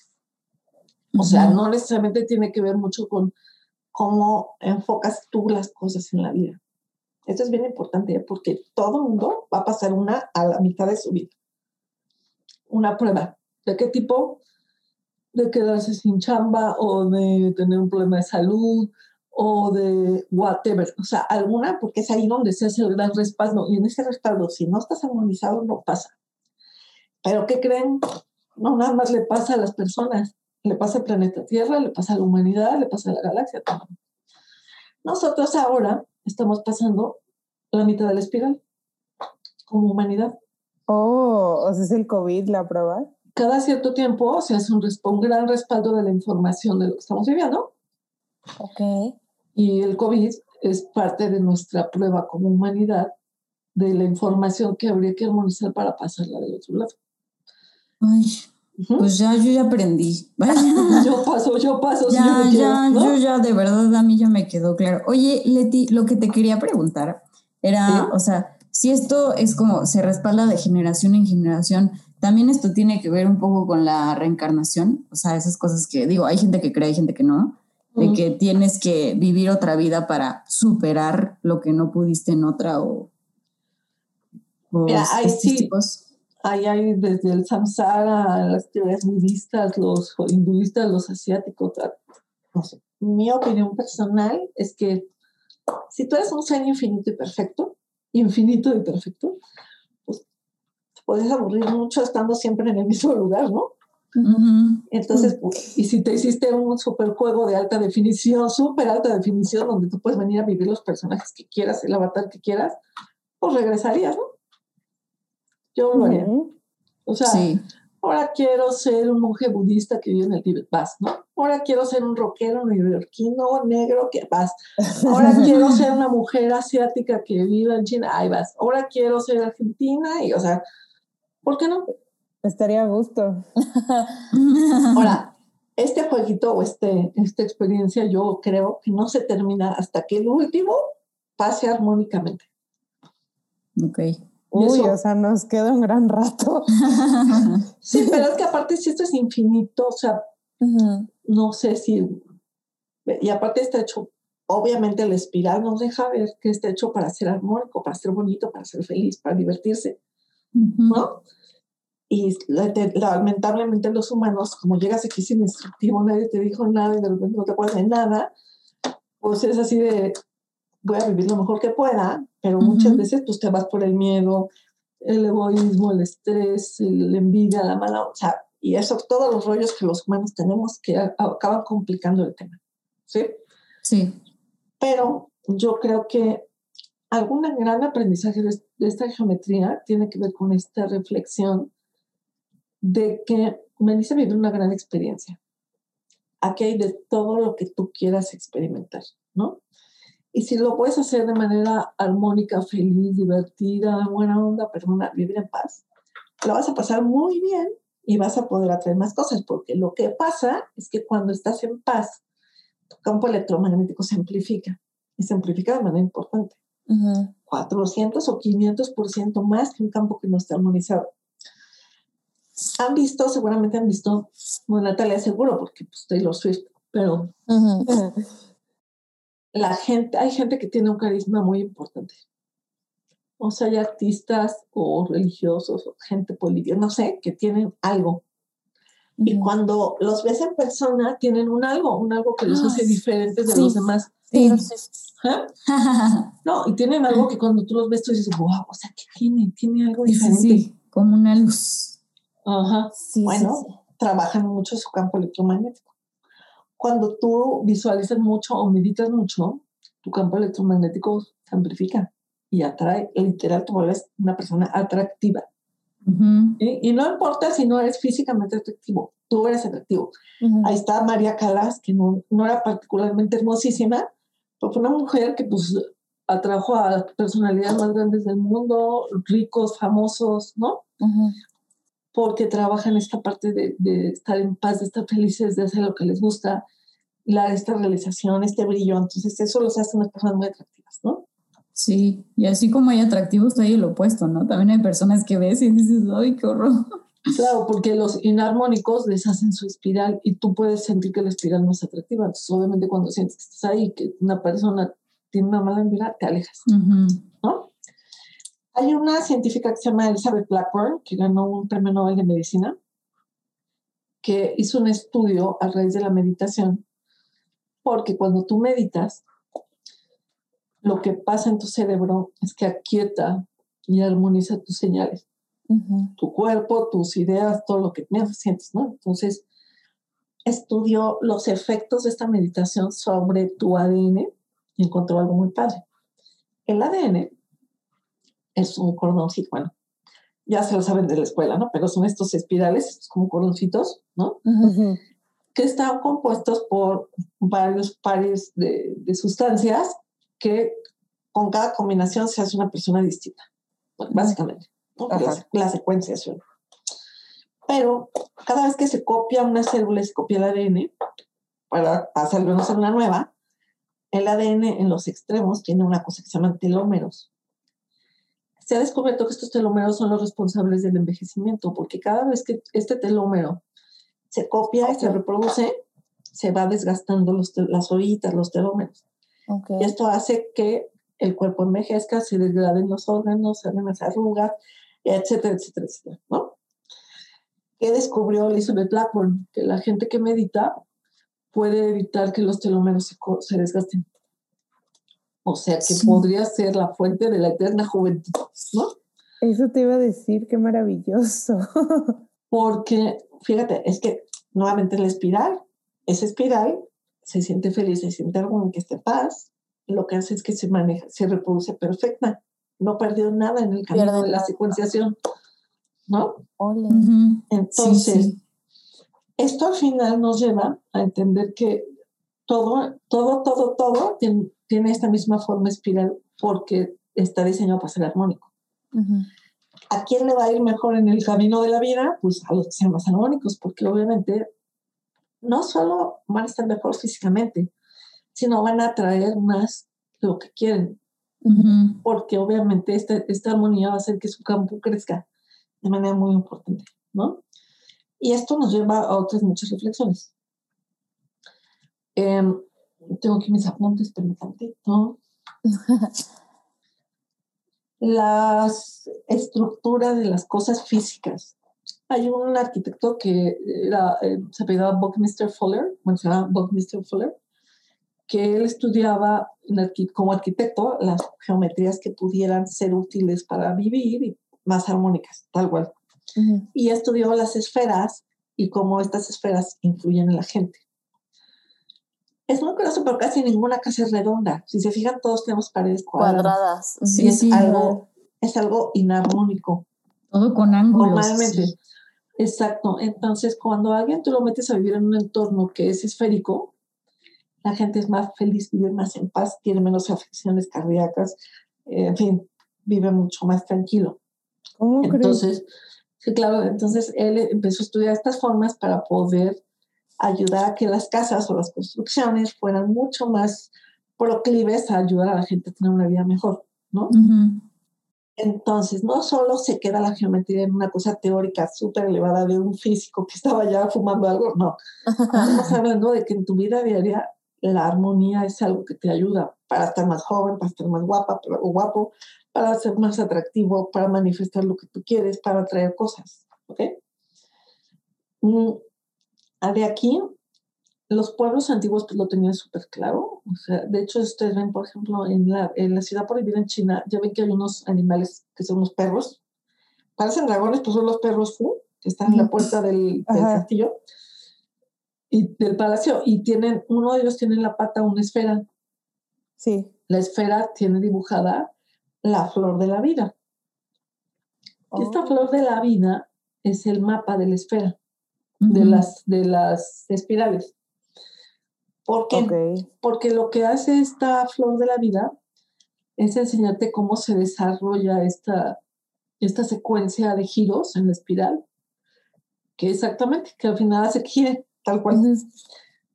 Speaker 1: O sea, no necesariamente tiene que ver mucho con cómo enfocas tú las cosas en la vida. Esto es bien importante ¿eh? porque todo mundo va a pasar una a la mitad de su vida. Una prueba. ¿De qué tipo? De quedarse sin chamba o de tener un problema de salud o de whatever. O sea, alguna, porque es ahí donde se hace el gran respaldo. Y en ese respaldo, si no estás armonizado, no pasa. Pero ¿qué creen? No nada más le pasa a las personas, le pasa al planeta Tierra, le pasa a la humanidad, le pasa a la galaxia. todo. Nosotros ahora estamos pasando la mitad de la espiral como humanidad.
Speaker 3: Oh, o sea, es el COVID la prueba.
Speaker 1: Cada cierto tiempo se hace un, un gran respaldo de la información de lo que estamos viviendo
Speaker 4: Ok.
Speaker 1: Y el COVID es parte de nuestra prueba como humanidad de la información que habría que armonizar para pasarla del otro lado.
Speaker 5: Ay,
Speaker 1: Ujú.
Speaker 5: pues ya, yo ya aprendí.
Speaker 1: Yo paso, yo paso, si yo
Speaker 5: Ya,
Speaker 1: quiero,
Speaker 5: ya,
Speaker 1: ¿no?
Speaker 5: yo ya, de verdad, a mí ya me quedó claro. Oye, Leti, lo que te quería preguntar era,
Speaker 1: Sí.
Speaker 5: o sea, si esto es como se respalda de generación en generación, también esto tiene que ver un poco con la reencarnación, o sea, esas cosas que, digo, hay gente que cree, hay gente que no, de que tienes que vivir otra vida para superar lo que no pudiste en otra o... o
Speaker 1: Mira, sí.
Speaker 5: tipos.
Speaker 1: Ahí hay desde el samsara, las teorías budistas, los hinduistas, los asiáticos. No sé. Mi opinión personal es que si tú eres un ser infinito y perfecto, infinito y perfecto, pues te puedes aburrir mucho estando siempre en el mismo lugar, ¿no? Entonces, pues, y si te hiciste un super juego de alta definición, súper alta definición, donde tú puedes venir a vivir los personajes que quieras, el avatar que quieras, pues regresarías, ¿no? Yo lo haría. O sea,
Speaker 5: Sí.
Speaker 1: ahora quiero ser un monje budista que vive en el Tíbet, vas, ¿no? Ahora quiero ser un rockero neoyorquino negro, que vas. Ahora quiero ser una mujer asiática que vive en China, ahí vas. Ahora quiero ser argentina y, o sea, ¿por qué no?
Speaker 3: Estaría a gusto.
Speaker 1: Ahora, este jueguito o este, esta experiencia yo creo que no se termina hasta que el último pase armónicamente.
Speaker 5: Ok.
Speaker 3: Uy, o sea, nos queda un gran rato.
Speaker 1: Sí, pero es que aparte si esto es infinito, o sea,
Speaker 4: Ujú.
Speaker 1: no sé si, y aparte está hecho, obviamente la espiral nos deja ver que está hecho para ser armónico, para ser bonito, para ser feliz, para divertirse,
Speaker 5: Ujú.
Speaker 1: ¿no? Y la- te- lamentablemente los humanos, como llegas aquí sin instructivo, nadie te dijo nada y de repente no te acuerdas de nada, pues es así de, voy a vivir lo mejor que pueda, pero muchas
Speaker 5: Ujú.
Speaker 1: veces pues te vas por el miedo, el egoísmo, el estrés, el- la envidia, la mala, o sea, y eso, todos los rollos que los humanos tenemos que acaban complicando el tema, ¿sí?
Speaker 5: Sí.
Speaker 1: Pero yo creo que algún gran aprendizaje de esta geometría tiene que ver con esta reflexión de que me dice vivir una gran experiencia. Aquí hay de todo lo que tú quieras experimentar, ¿no? Y si lo puedes hacer de manera armónica, feliz, divertida, buena onda, perdona, vivir en paz, lo vas a pasar muy bien y vas a poder atraer más cosas, porque lo que pasa es que cuando estás en paz, tu campo electromagnético se amplifica y se amplifica de manera importante.
Speaker 4: Ujú.
Speaker 1: 400 o 500% más que un campo que no está armonizado. Han visto, seguramente han visto, no Natalia seguro, porque pues Taylor Swift, pero la gente, hay gente que tiene un carisma muy importante. O sea, hay artistas o religiosos o gente política, no sé, que tienen algo. Y cuando los ves en persona, tienen un algo, un algo que los hace diferentes de
Speaker 4: Sí.
Speaker 1: los demás.
Speaker 5: Sí.
Speaker 1: ¿Ah? No, y tienen algo que cuando tú los ves, tú dices, wow, o sea, ¿qué tiene? Tiene algo
Speaker 5: sí,
Speaker 1: diferente.
Speaker 5: sí, como una luz.
Speaker 1: Ajá.
Speaker 4: Sí,
Speaker 1: Bueno,
Speaker 4: sí, sí.
Speaker 1: trabajan mucho su campo electromagnético. Cuando tú visualizas mucho o meditas mucho, tu campo electromagnético se amplifica y atrae, literal, te vuelves una persona atractiva. ¿sí? Y no importa si no eres físicamente atractivo, tú eres atractivo. Ahí está María Calas, que no, no era particularmente hermosísima, pero fue una mujer que pues atrajo a personalidades más grandes del mundo, ricos, famosos, ¿no? Porque trabajan esta parte de, de, estar en paz, de estar felices, de hacer lo que les gusta, la, esta realización, este brillo. Entonces, eso los hace unas personas muy atractivas, ¿no?
Speaker 5: Sí, y así como hay atractivos, hay el opuesto, ¿no? También hay personas que ves y dices, ¡ay, qué horror!
Speaker 1: Claro, porque los inarmónicos deshacen su espiral y tú puedes sentir que la espiral no es atractiva. Entonces, obviamente, cuando sientes que estás ahí, que una persona tiene una mala espiral, te alejas, ¿no? Hay una científica que se llama Elizabeth Blackburn, que ganó un premio Nobel de Medicina, que hizo un estudio a raíz de la meditación, porque cuando tú meditas, lo que pasa en tu cerebro es que aquieta y armoniza tus señales tu cuerpo, tus ideas, todo lo que sientes, ¿no? Entonces, estudió los efectos de esta meditación sobre tu ADN y encontró algo muy padre. El ADN es un cordoncito, bueno, ya se lo saben de la escuela, ¿no? Pero son estos espirales, como cordoncitos, ¿no? Que están compuestos por varios pares de, de, sustancias que con cada combinación se hace una persona distinta, básicamente la, secuenciación. Pero cada vez que se copia una célula, se copia el ADN para hacer una célula nueva, el ADN en los extremos tiene una cosa que se llama telómeros. Se ha descubierto que estos telómeros son los responsables del envejecimiento, porque cada vez que este telómero se copia y se reproduce, se va desgastando los las orillitas, los telómeros. Y esto hace que el cuerpo envejezca, se degraden los órganos, se hagan las arrugas, etcétera, etcétera, etcétera, ¿no? ¿Qué descubrió Elizabeth Blackburn? Que la gente que medita puede evitar que los telómeros se, desgasten. O sea, que podría ser la fuente de la eterna juventud, ¿no?
Speaker 3: Eso te iba a decir, qué maravilloso.
Speaker 1: Porque, fíjate, es que nuevamente la espiral, esa espiral se siente feliz, se siente que esté en paz, lo que hace es que se maneja, se reproduce perfecta. No perdió nada en el camino de la secuenciación, ¿no? Entonces, esto al final nos lleva a entender que todo, todo, todo, todo tiene, esta misma forma espiral porque está diseñado para ser armónico. ¿A quién le va a ir mejor en el camino de la vida? Pues a los que sean más armónicos, porque obviamente no solo van a estar mejor físicamente, sino van a atraer más lo que quieren, porque obviamente esta, esta armonía va a hacer que su campo crezca de manera muy importante, ¿no? Y esto nos lleva a otras muchas reflexiones. Em, tengo aquí mis apuntes, pero tantito. las estructuras de las cosas físicas. Hay un arquitecto que era, eh, se apellidaba Buckminster Fuller, bueno, se llama Buckminster Fuller, que él estudiaba como arquitecto las geometrías que pudieran ser útiles para vivir y más armónicas, tal cual. Y estudió las esferas y cómo estas esferas influyen en la gente. Es muy curioso, pero casi ninguna casa es redonda. Si se fijan, todos tenemos paredes cuadradas. Sí, es, algo, es algo inarmónico.
Speaker 5: Todo con ángulos.
Speaker 1: Normalmente. Exacto. Entonces, cuando alguien tú lo metes a vivir en un entorno que es esférico, la gente es más feliz, vive más en paz, tiene menos afecciones cardíacas, eh, en fin, vive mucho más tranquilo. entonces, sí, claro, entonces él empezó a estudiar estas formas para poder ayudar a que las casas o las construcciones fueran mucho más proclives a ayudar a la gente a tener una vida mejor, ¿no? Entonces, no solo se queda la geometría en una cosa teórica súper elevada de un físico que estaba ya fumando algo, no. Estamos hablando de que en tu vida diaria la armonía es algo que te ayuda para estar más joven, para estar más guapa o guapo, para ser más atractivo, para manifestar lo que tú quieres, para atraer cosas. ¿Ok? Mm, de aquí, los pueblos antiguos pues, lo tenían súper claro. O sea, de hecho, ustedes ven, por ejemplo, en la, en la ciudad vivir en China, ya ven que hay unos animales que son los perros. Parecen dragones, pues son los perros Fu, que están en la puerta del, del castillo y del palacio y tienen, uno de ellos tiene en la pata una esfera.
Speaker 3: Sí.
Speaker 1: La esfera tiene dibujada la flor de la vida. Esta oh. flor de la vida es el mapa de la esfera, de, las, de las espirales. ¿Por qué? Porque lo que hace esta flor de la vida es enseñarte cómo se desarrolla esta, esta secuencia de giros en la espiral, que exactamente, que al final hace que gire, tal cual.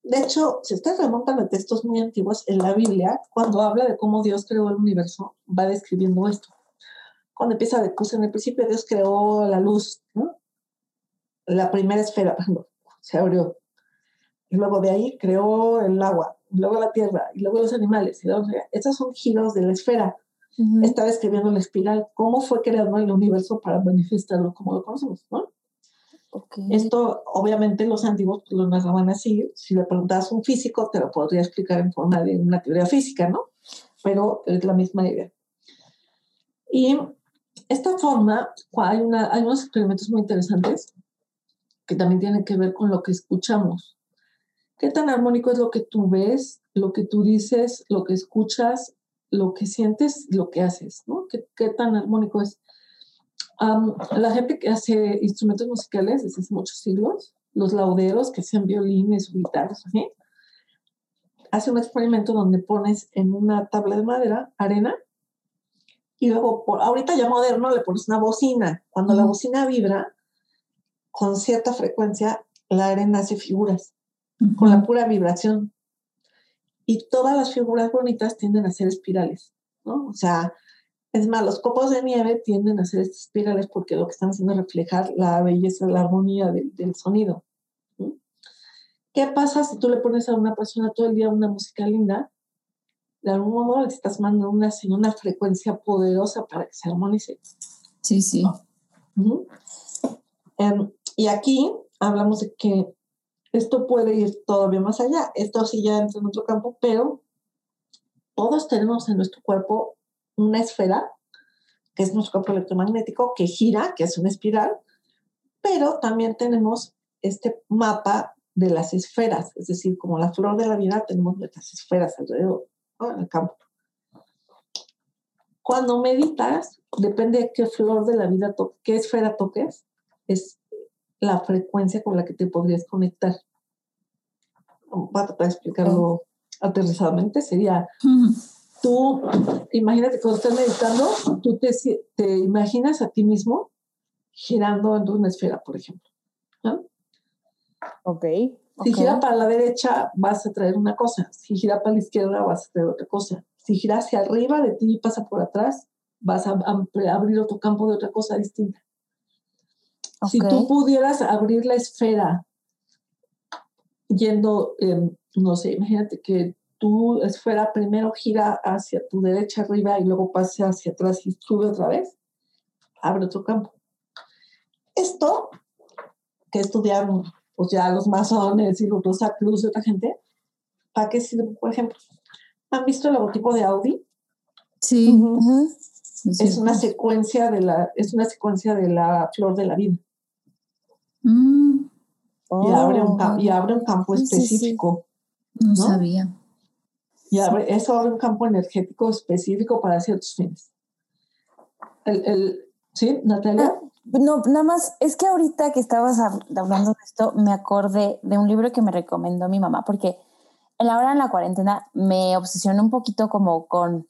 Speaker 1: De hecho, si ustedes remontan a textos muy antiguos en la Biblia, cuando habla de cómo Dios creó el universo, va describiendo esto. Cuando empieza de pues en el principio Dios creó la luz, ¿no? La primera esfera, se abrió. Y luego de ahí creó el agua, y luego la tierra, y luego los animales. Y luego, estos son giros de la esfera. Está describiendo la espiral, cómo fue creado el universo para manifestarlo como lo conocemos, ¿no? Esto, obviamente, los antiguos pues, lo narraban así. Si le preguntas a un físico, te lo podría explicar en forma de una teoría física, ¿no? Pero es la misma idea. Y esta forma, hay, una, hay unos experimentos muy interesantes que también tienen que ver con lo que escuchamos. ¿Qué tan armónico es lo que tú ves, lo que tú dices, lo que escuchas, lo que sientes, lo que haces? ¿no? ¿Qué, qué tan armónico es? la gente que hace instrumentos musicales desde hace muchos siglos, los lauderos que hacen violines o guitarras, hace un experimento donde pones en una tabla de madera arena y luego, por, ahorita ya moderno, le pones una bocina. Cuando la bocina vibra, con cierta frecuencia, la arena hace figuras, con la pura vibración. Y todas las figuras bonitas tienden a ser espirales, ¿no? O sea, es más, los copos de nieve tienden a ser espirales porque lo que están haciendo es reflejar la belleza, la armonía del sonido. ¿Qué pasa si tú le pones a una persona todo el día una música linda? De algún modo le estás mandando una, una frecuencia poderosa para que se armonice.
Speaker 5: Sí, sí.
Speaker 1: Em, y aquí hablamos de que esto puede ir todavía más allá. Esto sí ya entra en otro campo, pero todos tenemos en nuestro cuerpo una esfera, que es nuestro campo electromagnético, que gira, que es una espiral, pero también tenemos este mapa de las esferas, es decir, como la flor de la vida, tenemos nuestras esferas alrededor, en el campo. Cuando meditas, depende de qué flor de la vida, qué esfera toques, es la frecuencia con la que te podrías conectar. Voy a tratar de explicarlo aterrizadamente, sería tú, imagínate cuando estás meditando, tú te, te imaginas a ti mismo girando en una esfera, por ejemplo.
Speaker 3: Ok.
Speaker 1: Si gira para la derecha, vas a traer una cosa. Si gira para la izquierda, vas a traer otra cosa. Si gira hacia arriba de ti y pasa por atrás, vas a abrir otro campo de otra cosa distinta. Si tú pudieras abrir la esfera yendo, no sé, imagínate que tu esfera primero gira hacia tu derecha arriba y luego pase hacia atrás y sube otra vez, abre otro campo. Esto que estudiaron pues ya los masones y los Rosacruz y otra gente, ¿para qué sirve? Por ejemplo, ¿han visto el logotipo de Audi?
Speaker 5: Sí.
Speaker 1: Es una secuencia de la, es una secuencia de la flor de la vida. Mm. Y, abre un, y abre un campo específico.
Speaker 5: no, sabía.
Speaker 1: Y eso abre un campo energético específico para ciertos fines. El, el, ¿Sí, Natalia? Ah,
Speaker 4: no, nada más, es que ahorita que estabas hablando de esto, me acordé de un libro que me recomendó mi mamá, porque en la hora de la cuarentena me obsesioné un poquito como con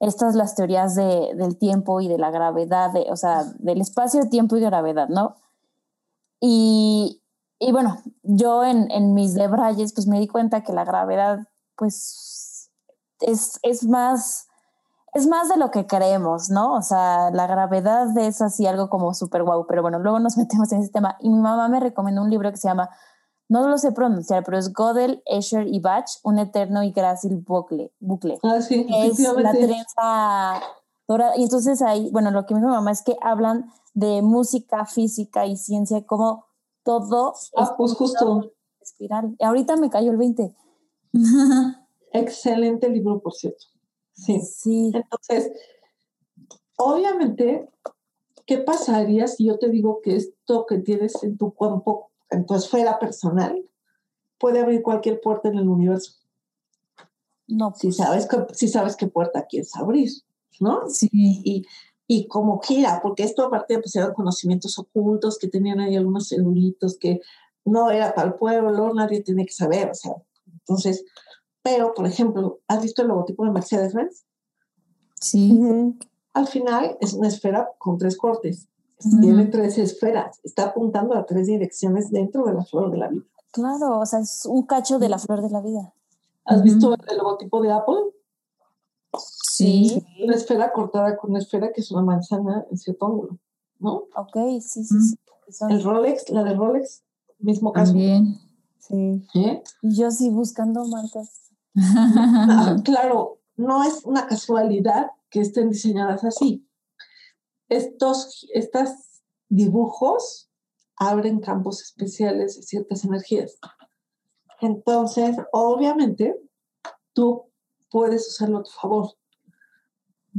Speaker 4: estas las teorías de, del tiempo y de la gravedad, de, o sea, del espacio, tiempo y gravedad, ¿no? Y, y bueno, yo en, en mis debrayes, pues me di cuenta que la gravedad, pues es, es más es más de lo que creemos, ¿no? O sea, la gravedad es así algo como súper guau, pero bueno, luego nos metemos en ese tema. Y mi mamá me recomendó un libro que se llama, no lo sé pronunciar, pero es Godel, Escher y Bach, un eterno y grácil bucle. bucle
Speaker 1: ah, sí,
Speaker 4: es la trenza dorada. Y entonces ahí, bueno, lo que me dijo mi mamá es que hablan de música, física y ciencia, como todo.
Speaker 1: Ah, pues justo.
Speaker 4: Espiral. Ahorita me cayó el 20.
Speaker 1: Excelente libro, por cierto. Sí.
Speaker 4: sí.
Speaker 1: Entonces, obviamente, ¿qué pasaría si yo te digo que esto que tienes en tu cuerpo, en tu esfera personal, puede abrir cualquier puerta en el universo?
Speaker 4: No.
Speaker 1: Si sabes, si sabes qué puerta quieres abrir, ¿no?
Speaker 5: Sí.
Speaker 1: Y, y como gira, porque esto aparte pues eran conocimientos ocultos que tenían ahí algunos celulitos que no era para el pueblo, nadie tiene que saber, o sea, entonces pero, por ejemplo, ¿has visto el logotipo de Mercedes-Benz?
Speaker 5: Sí.
Speaker 1: Al final es una esfera con tres cortes. Tiene tres esferas. Está apuntando a tres direcciones dentro de la flor de la vida.
Speaker 4: Claro, o sea, es un cacho de la flor de la vida.
Speaker 1: ¿Has visto el logotipo de Apple?
Speaker 5: Sí.
Speaker 1: Una esfera cortada con una esfera que es una manzana en cierto ángulo, ¿no?
Speaker 4: Ok, sí, sí, sí.
Speaker 1: El Rolex, la de Rolex, mismo caso.
Speaker 5: También.
Speaker 3: Sí.
Speaker 1: ¿eh?
Speaker 4: Y yo sí buscando marcas.
Speaker 1: Ah, claro, no es una casualidad que estén diseñadas así. Estos estos dibujos abren campos especiales de ciertas energías. Entonces, obviamente, tú puedes usarlo a tu favor.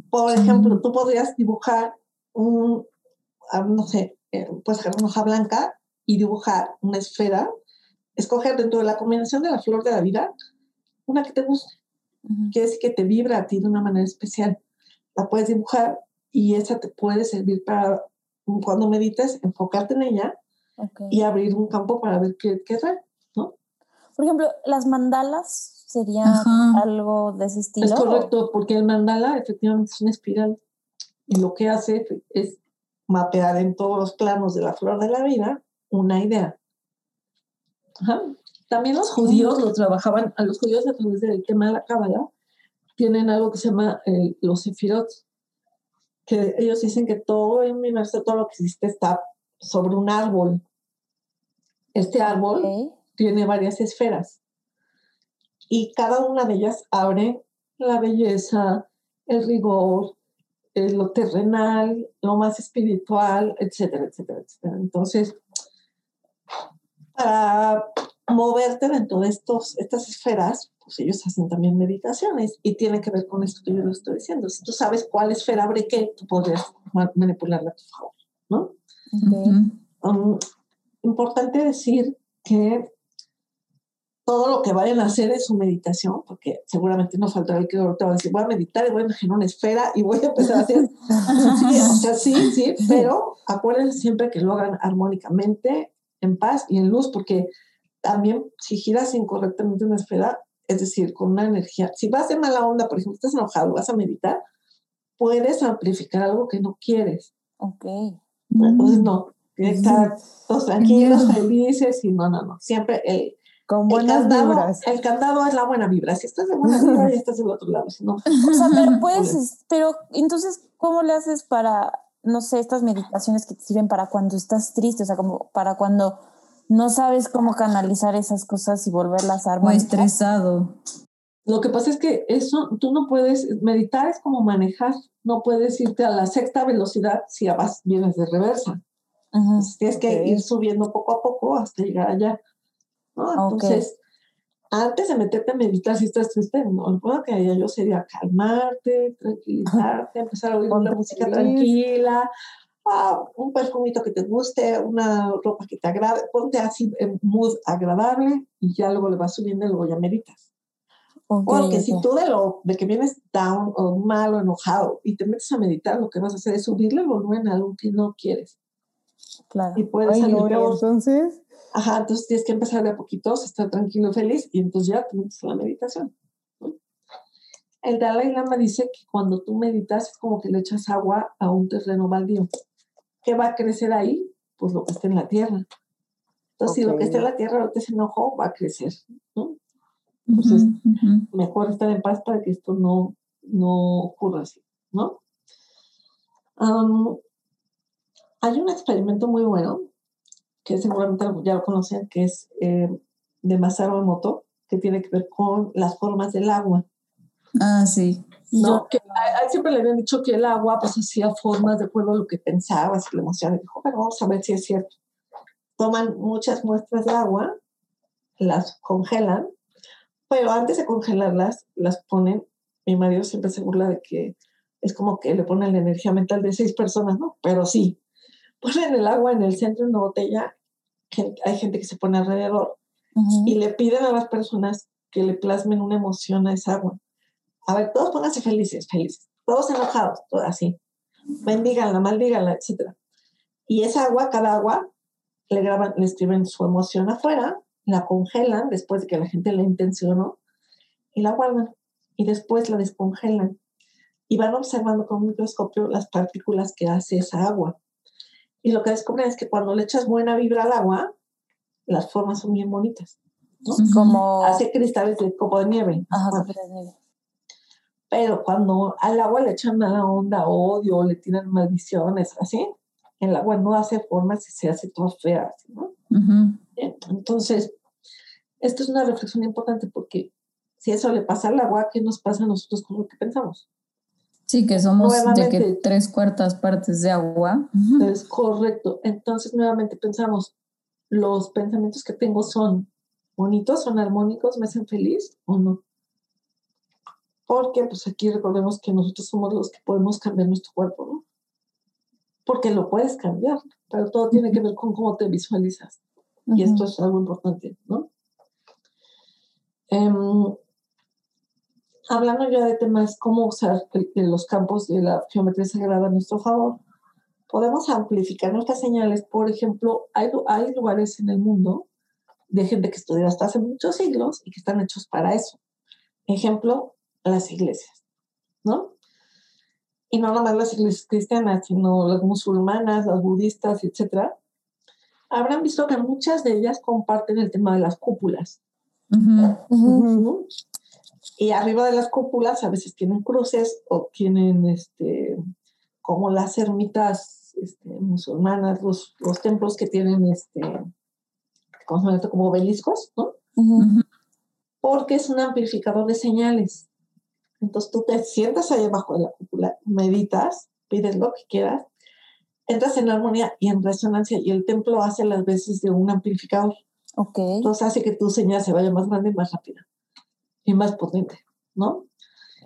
Speaker 1: Por ejemplo, tú podrías dibujar un, ah, no sé, eh, puedes agarrar una hoja blanca y dibujar una esfera, escoger dentro de la combinación de la flor de la vida una que te guste
Speaker 4: Ujú.
Speaker 1: que es que te vibra a ti de una manera especial. La puedes dibujar y esa te puede servir para cuando medites, enfocarte en ella
Speaker 4: Ok.
Speaker 1: y abrir un campo para ver qué, qué trae.
Speaker 4: Por ejemplo, las mandalas serían
Speaker 5: Ajá.
Speaker 4: algo de ese estilo.
Speaker 1: Es correcto, porque el mandala efectivamente es una espiral y lo que hace es mapear en todos los planos de la flor de la vida una idea. Ajá. También los judíos lo trabajaban, a los judíos a través del tema de la cábala, tienen algo que se llama eh, los sefirot, que ellos dicen que todo el universo, todo lo que existe está sobre un árbol. Este árbol tiene varias esferas y cada una de ellas abre la belleza, el rigor, eh, lo terrenal, lo más espiritual, etcétera, etcétera, etcétera. Entonces, para moverte dentro de estos, estas esferas, pues ellos hacen también meditaciones y tiene que ver con esto que yo les estoy diciendo. Si tú sabes cuál esfera abre qué, tú podrías ma- manipularla a tu favor, ¿no?
Speaker 4: Ok.
Speaker 5: Ujú.
Speaker 1: Um, importante decir que todo lo que vayan a hacer es su meditación, porque seguramente no faltará el que ahorita va a decir, voy a meditar y voy a imaginar una esfera y voy a empezar a hacer. Sí, o sea, sí, sí, pero acuérdense siempre que lo hagan armónicamente, en paz y en luz, porque también si giras incorrectamente una esfera, es decir, con una energía, si vas de mala onda, por ejemplo, estás enojado, vas a meditar, puedes amplificar algo que no quieres.
Speaker 4: Ok.
Speaker 1: Entonces, no, tiene que estar todos tranquilos, felices y no, no, no. Siempre el,
Speaker 3: Con
Speaker 1: el
Speaker 3: buenas
Speaker 1: candado,
Speaker 3: vibras.
Speaker 1: el candado es la buena vibra. Si estás de buena vibra, ya estás del otro lado. Si no,
Speaker 4: O sea, pero puedes, pero entonces, ¿cómo le haces para, no sé, estas meditaciones que te sirven para cuando estás triste? O sea, como para cuando no sabes cómo canalizar esas cosas y volverlas a
Speaker 5: O estresado.
Speaker 1: Lo que pasa es que eso, tú no puedes, meditar es como manejar, no puedes irte a la sexta velocidad si vas, vienes de reversa. Entonces, tienes que ir subiendo poco a poco hasta llegar allá. ¿No?
Speaker 4: Ok.
Speaker 1: Entonces, antes de meterte a meditar si estás triste, no, lo que haría yo sería calmarte, tranquilizarte, empezar a oír una música tranquila, ah, un perfumito que te guste, una ropa que te agrade, ponte así en mood agradable y ya luego le vas subiendo y luego ya meditas.
Speaker 4: Ok,
Speaker 1: Porque si
Speaker 4: ok.
Speaker 1: tú de lo de que vienes down o mal o enojado y te metes a meditar, lo que vas a hacer es subirle el volumen a algo que no quieres
Speaker 4: Claro.
Speaker 1: y puede
Speaker 3: Ay,
Speaker 1: salir
Speaker 3: no, y
Speaker 1: peor.
Speaker 3: entonces,
Speaker 1: Ajá, entonces tienes que empezar de a poquitos, estar tranquilo, feliz y entonces ya te metes a la meditación. ¿no? El Dalai Lama dice que cuando tú meditas es como que le echas agua a un terreno baldío. ¿Qué va a crecer ahí? Pues lo que está en la tierra. Entonces, si lo que está en la tierra ahorita se enojó, va a crecer. ¿no? Entonces, mejor estar en paz para que esto no, no ocurra así, ¿no? Hay un experimento muy bueno, que seguramente ya lo conocen, que es eh, de Masaru Emoto, que tiene que ver con las formas del agua,
Speaker 5: Ah, sí.
Speaker 1: ¿no?
Speaker 4: Yo-
Speaker 1: Que a, a él siempre le habían dicho que el agua pues hacía formas de acuerdo a lo que pensaba, su emoción, y dijo, bueno, vamos a ver si es cierto. Toman muchas muestras de agua, las congelan, pero antes de congelarlas, las ponen, mi marido siempre se burla de que es como que le ponen la energía mental de seis personas, ¿no? Pero sí, ponen el agua en el centro de una botella, hay gente que se pone alrededor
Speaker 4: Ujú.
Speaker 1: y le piden a las personas que le plasmen una emoción a esa agua. A ver, todos pónganse felices, felices, todos enojados, todo así. Bendíganla, maldíganla, etc. Y esa agua, cada agua, le graban, le escriben su emoción afuera, la congelan después de que la gente la intencionó y la guardan. Y después la descongelan. y van observando con un microscopio las partículas que hace esa agua. Y lo que descubren es que cuando le echas buena vibra al agua, las formas son bien bonitas. ¿no?
Speaker 4: Como.
Speaker 1: Hace cristales de copo de nieve.
Speaker 4: Ajá,
Speaker 1: Bueno,
Speaker 4: copo de nieve.
Speaker 1: pero cuando al agua le echan mala onda, odio, le tiran maldiciones, así, el agua no hace formas y se hace toda fea. así, ¿no? Entonces, esto es una reflexión importante porque si eso le pasa al agua, ¿qué nos pasa a nosotros con lo que pensamos?
Speaker 5: Sí, que somos de que tres cuartas partes de agua.
Speaker 1: Es correcto. Entonces, nuevamente pensamos, ¿los pensamientos que tengo son bonitos, son armónicos, me hacen feliz o no? Porque, pues aquí recordemos que nosotros somos los que podemos cambiar nuestro cuerpo, ¿no? Porque lo puedes cambiar, pero todo tiene que ver con cómo te visualizas. Y esto es algo importante, ¿no? Em, hablando ya de temas, cómo usar el- los campos de la geometría sagrada a nuestro favor, podemos amplificar nuestras señales. Por ejemplo, hay, hay lugares en el mundo de gente que estudia hasta hace muchos siglos y que están hechos para eso. Ejemplo, las iglesias, ¿no? Y no nomás las iglesias cristianas, sino las musulmanas, las budistas, etcétera. Habrán visto que muchas de ellas comparten el tema de las cúpulas. Y arriba de las cúpulas a veces tienen cruces o tienen este como las ermitas este, musulmanas, los, los templos que tienen este ¿cómo se llama esto? como obeliscos, ¿no? Porque es un amplificador de señales. Entonces tú te sientas ahí abajo de la cúpula, meditas, pides lo que quieras, entras en armonía y en resonancia y el templo hace las veces de un amplificador.
Speaker 3: Ok.
Speaker 1: Entonces hace que tu señal se vaya más grande y más rápida y más potente, ¿no?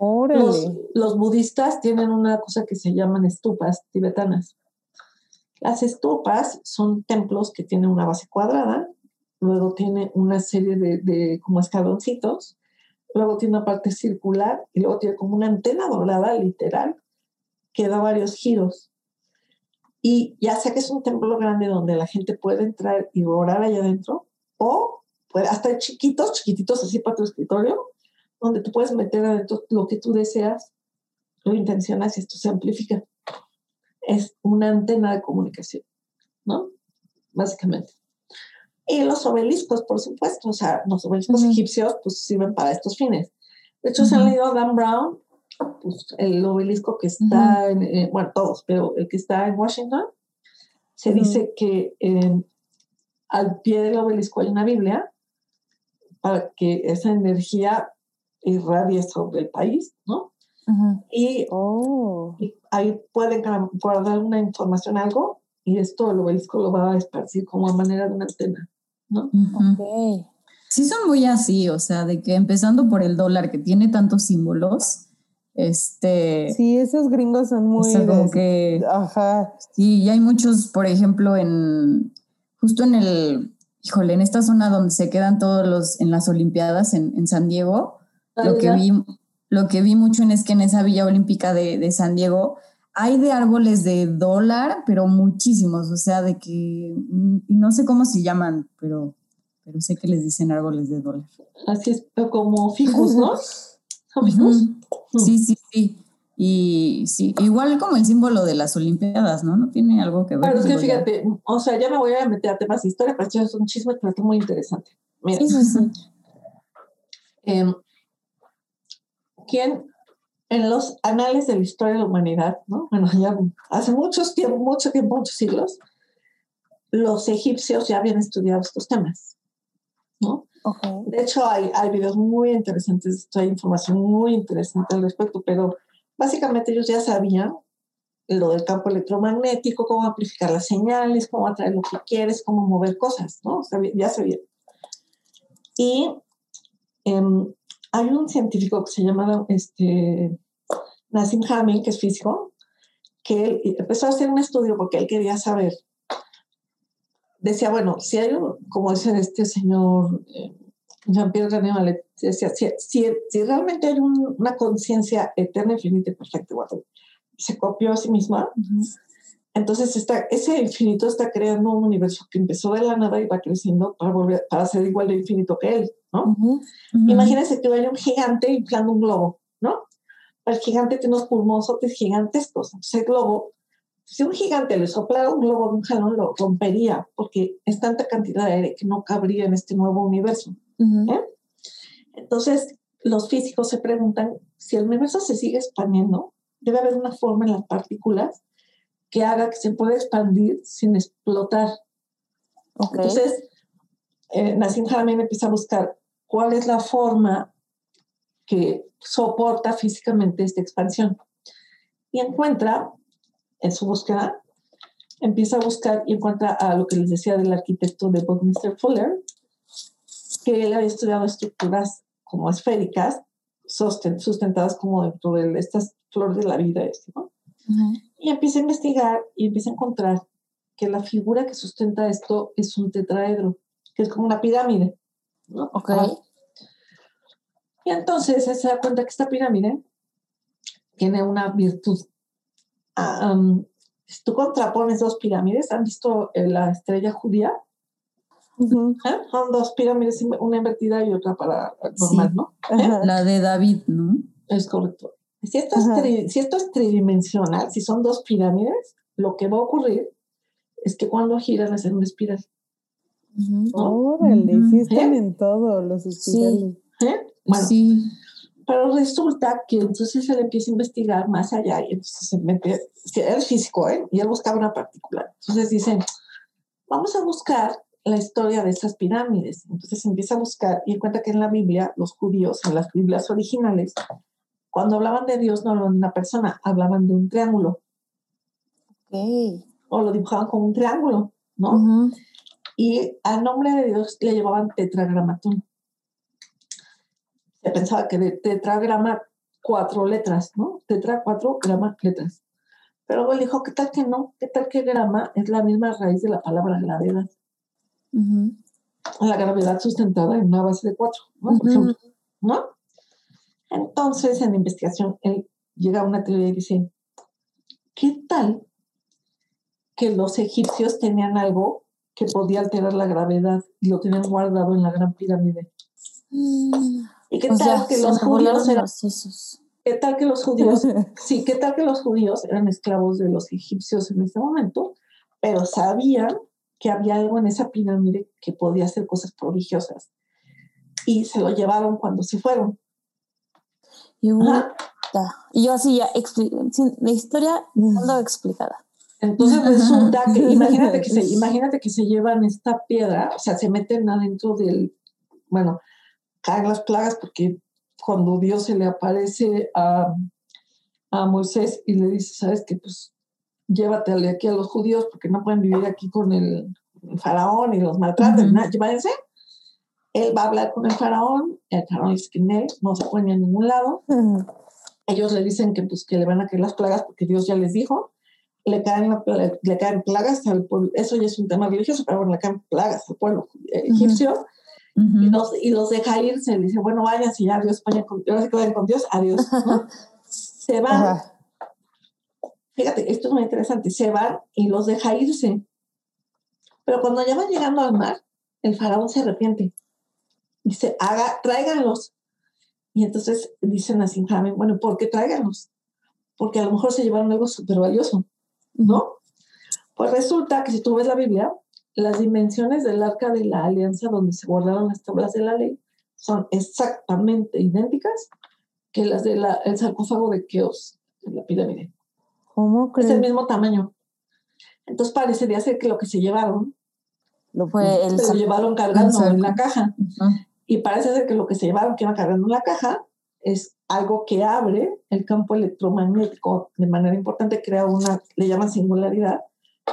Speaker 1: Los,
Speaker 3: Órale.
Speaker 1: los budistas tienen una cosa que se llaman estupas tibetanas. Las estupas son templos que tienen una base cuadrada, luego tiene una serie de, de como escaloncitos, luego tiene una parte circular y luego tiene como una antena dorada, literal, que da varios giros. Y ya sea que es un templo grande donde la gente puede entrar y orar allá adentro, o puede, hasta chiquitos, chiquititos así para tu escritorio, donde tú puedes meter adentro lo que tú deseas, lo intencionas y esto se amplifica. Es una antena de comunicación, ¿no? Básicamente. Y los obeliscos, por supuesto, o sea, los obeliscos
Speaker 3: Ujú.
Speaker 1: egipcios pues sirven para estos fines. De hecho, se han leído a Dan Brown, pues, el obelisco que está, en, eh, bueno, todos, pero el que está en Washington, se dice que eh, al pie del obelisco hay una Biblia para que esa energía irradie sobre el país, ¿no?
Speaker 3: Ujú.
Speaker 1: Y,
Speaker 3: Oh.
Speaker 1: y ahí pueden guardar una información, algo, y esto el obelisco lo va a esparcir como a manera de una antena, ¿no?
Speaker 5: Ujú.
Speaker 3: Ok.
Speaker 5: Sí son muy así, o sea, de que empezando por el dólar que tiene tantos símbolos, este,
Speaker 3: Sí, esos gringos son
Speaker 5: o
Speaker 3: muy.
Speaker 5: sea, como
Speaker 3: de-
Speaker 5: que
Speaker 3: Ajá.
Speaker 5: sí, y hay muchos, por ejemplo, en justo en el, híjole, en esta zona donde se quedan todos los en las Olimpiadas en, en San Diego, lo que vi, lo que vi mucho en es que en esa Villa Olímpica de, de San Diego hay de árboles de dólar, pero muchísimos, o sea, de que mm, y no sé cómo se llaman, pero, pero sé que les dicen árboles de dólar.
Speaker 1: Así es, pero como ficus, ¿no? ¿Son ficus?
Speaker 5: Sí, sí, sí. Y sí, igual como el símbolo de las Olimpiadas, ¿no? No tiene algo que ver.
Speaker 1: Pero es que
Speaker 5: ya.
Speaker 1: fíjate, o sea, ya me voy a meter a temas de historia, pero esto es un chisme pero está muy interesante. Mira,
Speaker 3: Sí, sí, sí.
Speaker 1: em, ¿quién en los anales de la historia de la humanidad, ¿no? Bueno, ya hace muchos tiempo, mucho tiempo, muchos siglos, los egipcios ya habían estudiado estos temas, ¿no?
Speaker 3: Ok.
Speaker 1: De hecho, hay, hay videos muy interesantes, hay información muy interesante al respecto, pero básicamente ellos ya sabían lo del campo electromagnético, cómo amplificar las señales, cómo atraer lo que quieres, cómo mover cosas, ¿no? Sabía- ya sabían. Y em, hay un científico que se llama este, Nassim Haramein, que es físico, que él empezó a hacer un estudio porque él quería saber. Decía, bueno, si hay, un- como dice este señor eh, Jean-Pierre René Mallet, decía, si, si, si realmente hay un- una conciencia eterna, infinita y perfecta, y se copió a sí misma, entonces está, ese infinito está creando un universo que empezó de la nada y va creciendo para, volver, para ser igual de infinito que él, Imagínense que vaya un gigante inflando un globo, ¿no? el gigante tiene unos pulmonzotes gigantescos. Entonces el globo, si un gigante le soplara un globo de un jalón, lo rompería, porque es tanta cantidad de aire que no cabría en este nuevo universo. ¿eh? Entonces, los físicos se preguntan si el universo se sigue expandiendo, debe haber una forma en las partículas que haga que se pueda expandir sin explotar. Entonces, eh, Nassim Haramein empieza a buscar cuál es la forma que soporta físicamente esta expansión. Y encuentra, en su búsqueda, empieza a buscar y encuentra a lo que les decía del arquitecto de Buckminster Fuller, que él había estudiado estructuras como esféricas, sustentadas como dentro de estas flores de la vida, ¿no? Y empieza a investigar y empieza a encontrar que la figura que sustenta esto es un tetraedro, que es como una pirámide, ¿no?
Speaker 4: Ok.
Speaker 1: Y entonces se da cuenta que esta pirámide tiene una virtud. Ah, si tú contrapones dos pirámides, ¿han visto eh, la estrella judía? ¿Eh? Son dos pirámides, una invertida y otra para normal, ¿no?
Speaker 5: ¿Eh? La de David, ¿no?
Speaker 1: Es correcto. Si esto es, si esto es tridimensional, si son dos pirámides, lo que va a ocurrir es que cuando giran hacen una espiral.
Speaker 3: Órale, sí están en todo los espirales.
Speaker 1: ¿Eh? Bueno, sí. Pero resulta que entonces él empieza a investigar más allá y entonces se mete, que él es físico, ¿eh? Y él buscaba una particular. Entonces dicen, vamos a buscar la historia de esas pirámides. Entonces empieza a buscar y encuentra que en la Biblia, los judíos, en las Biblias originales, cuando hablaban de Dios no hablaban de una persona, hablaban de un triángulo.
Speaker 4: Okay.
Speaker 1: O lo dibujaban como un triángulo, ¿no? Y al nombre de Dios le llevaban tetragramatón. Se pensaba que de tetragrama cuatro letras, ¿no? Tetra, cuatro, grama, letras. Pero él dijo, ¿qué tal que no? ¿Qué tal que grama es la misma raíz de la palabra gravedad? La gravedad sustentada en una base de cuatro, ¿no? Por ejemplo, ¿no? Entonces, en investigación, él llega a una teoría y dice, ¿qué tal que los egipcios tenían algo que podía alterar la gravedad y lo tenían guardado en la gran pirámide? ¿Y qué tal que los judíos eran... ¿Qué tal que los judíos, sí, qué tal que los judíos eran esclavos de los egipcios en ese momento, pero sabían que había algo en esa pirámide que podía hacer cosas prodigiosas y se lo llevaron cuando se fueron.
Speaker 4: Y, y yo así ya, la historia no explicada.
Speaker 1: Entonces resulta que, imagínate que, se, imagínate que se llevan esta piedra, o sea, se meten adentro del, bueno, caen las plagas porque cuando Dios se le aparece a, a Moisés y le dice, sabes que pues llévate aquí a los judíos porque no pueden vivir aquí con el faraón y los maltratan, uh llévense él va a hablar con el faraón, el faraón dice que no se pone a ningún lado. Ellos le dicen que, pues, que le van a caer las plagas porque Dios ya les dijo. Le caen, le, caen plagas al pueblo. Eso ya es un tema religioso, pero bueno, le caen plagas al pueblo egipcio. y, los, y, los, deja irse. Le dice, bueno, váyanse ya, Dios, vayan con, ahora se quedan con Dios, adiós. se van. Fíjate, esto es muy interesante. Se van y los deja irse. Pero cuando ya van llegando al mar, el faraón se arrepiente dice, haga, tráiganlos. Y entonces dicen así, bueno, ¿por qué tráiganlos? Porque a lo mejor se llevaron algo súper valioso, ¿no? Pues resulta que si tú ves la Biblia, las dimensiones del arca de la alianza donde se guardaron las tablas de la ley son exactamente idénticas que las del sarcófago de Keos, en la pirámide.
Speaker 3: ¿Cómo
Speaker 1: crees? Es el mismo tamaño. Entonces parecería ser que lo que se llevaron
Speaker 4: lo fue
Speaker 1: el se lo llevaron cargando en la caja. Y parece ser que lo que se llevaron, que iba cargando en la caja, es algo que abre el campo electromagnético de manera importante, crea una, le llaman singularidad,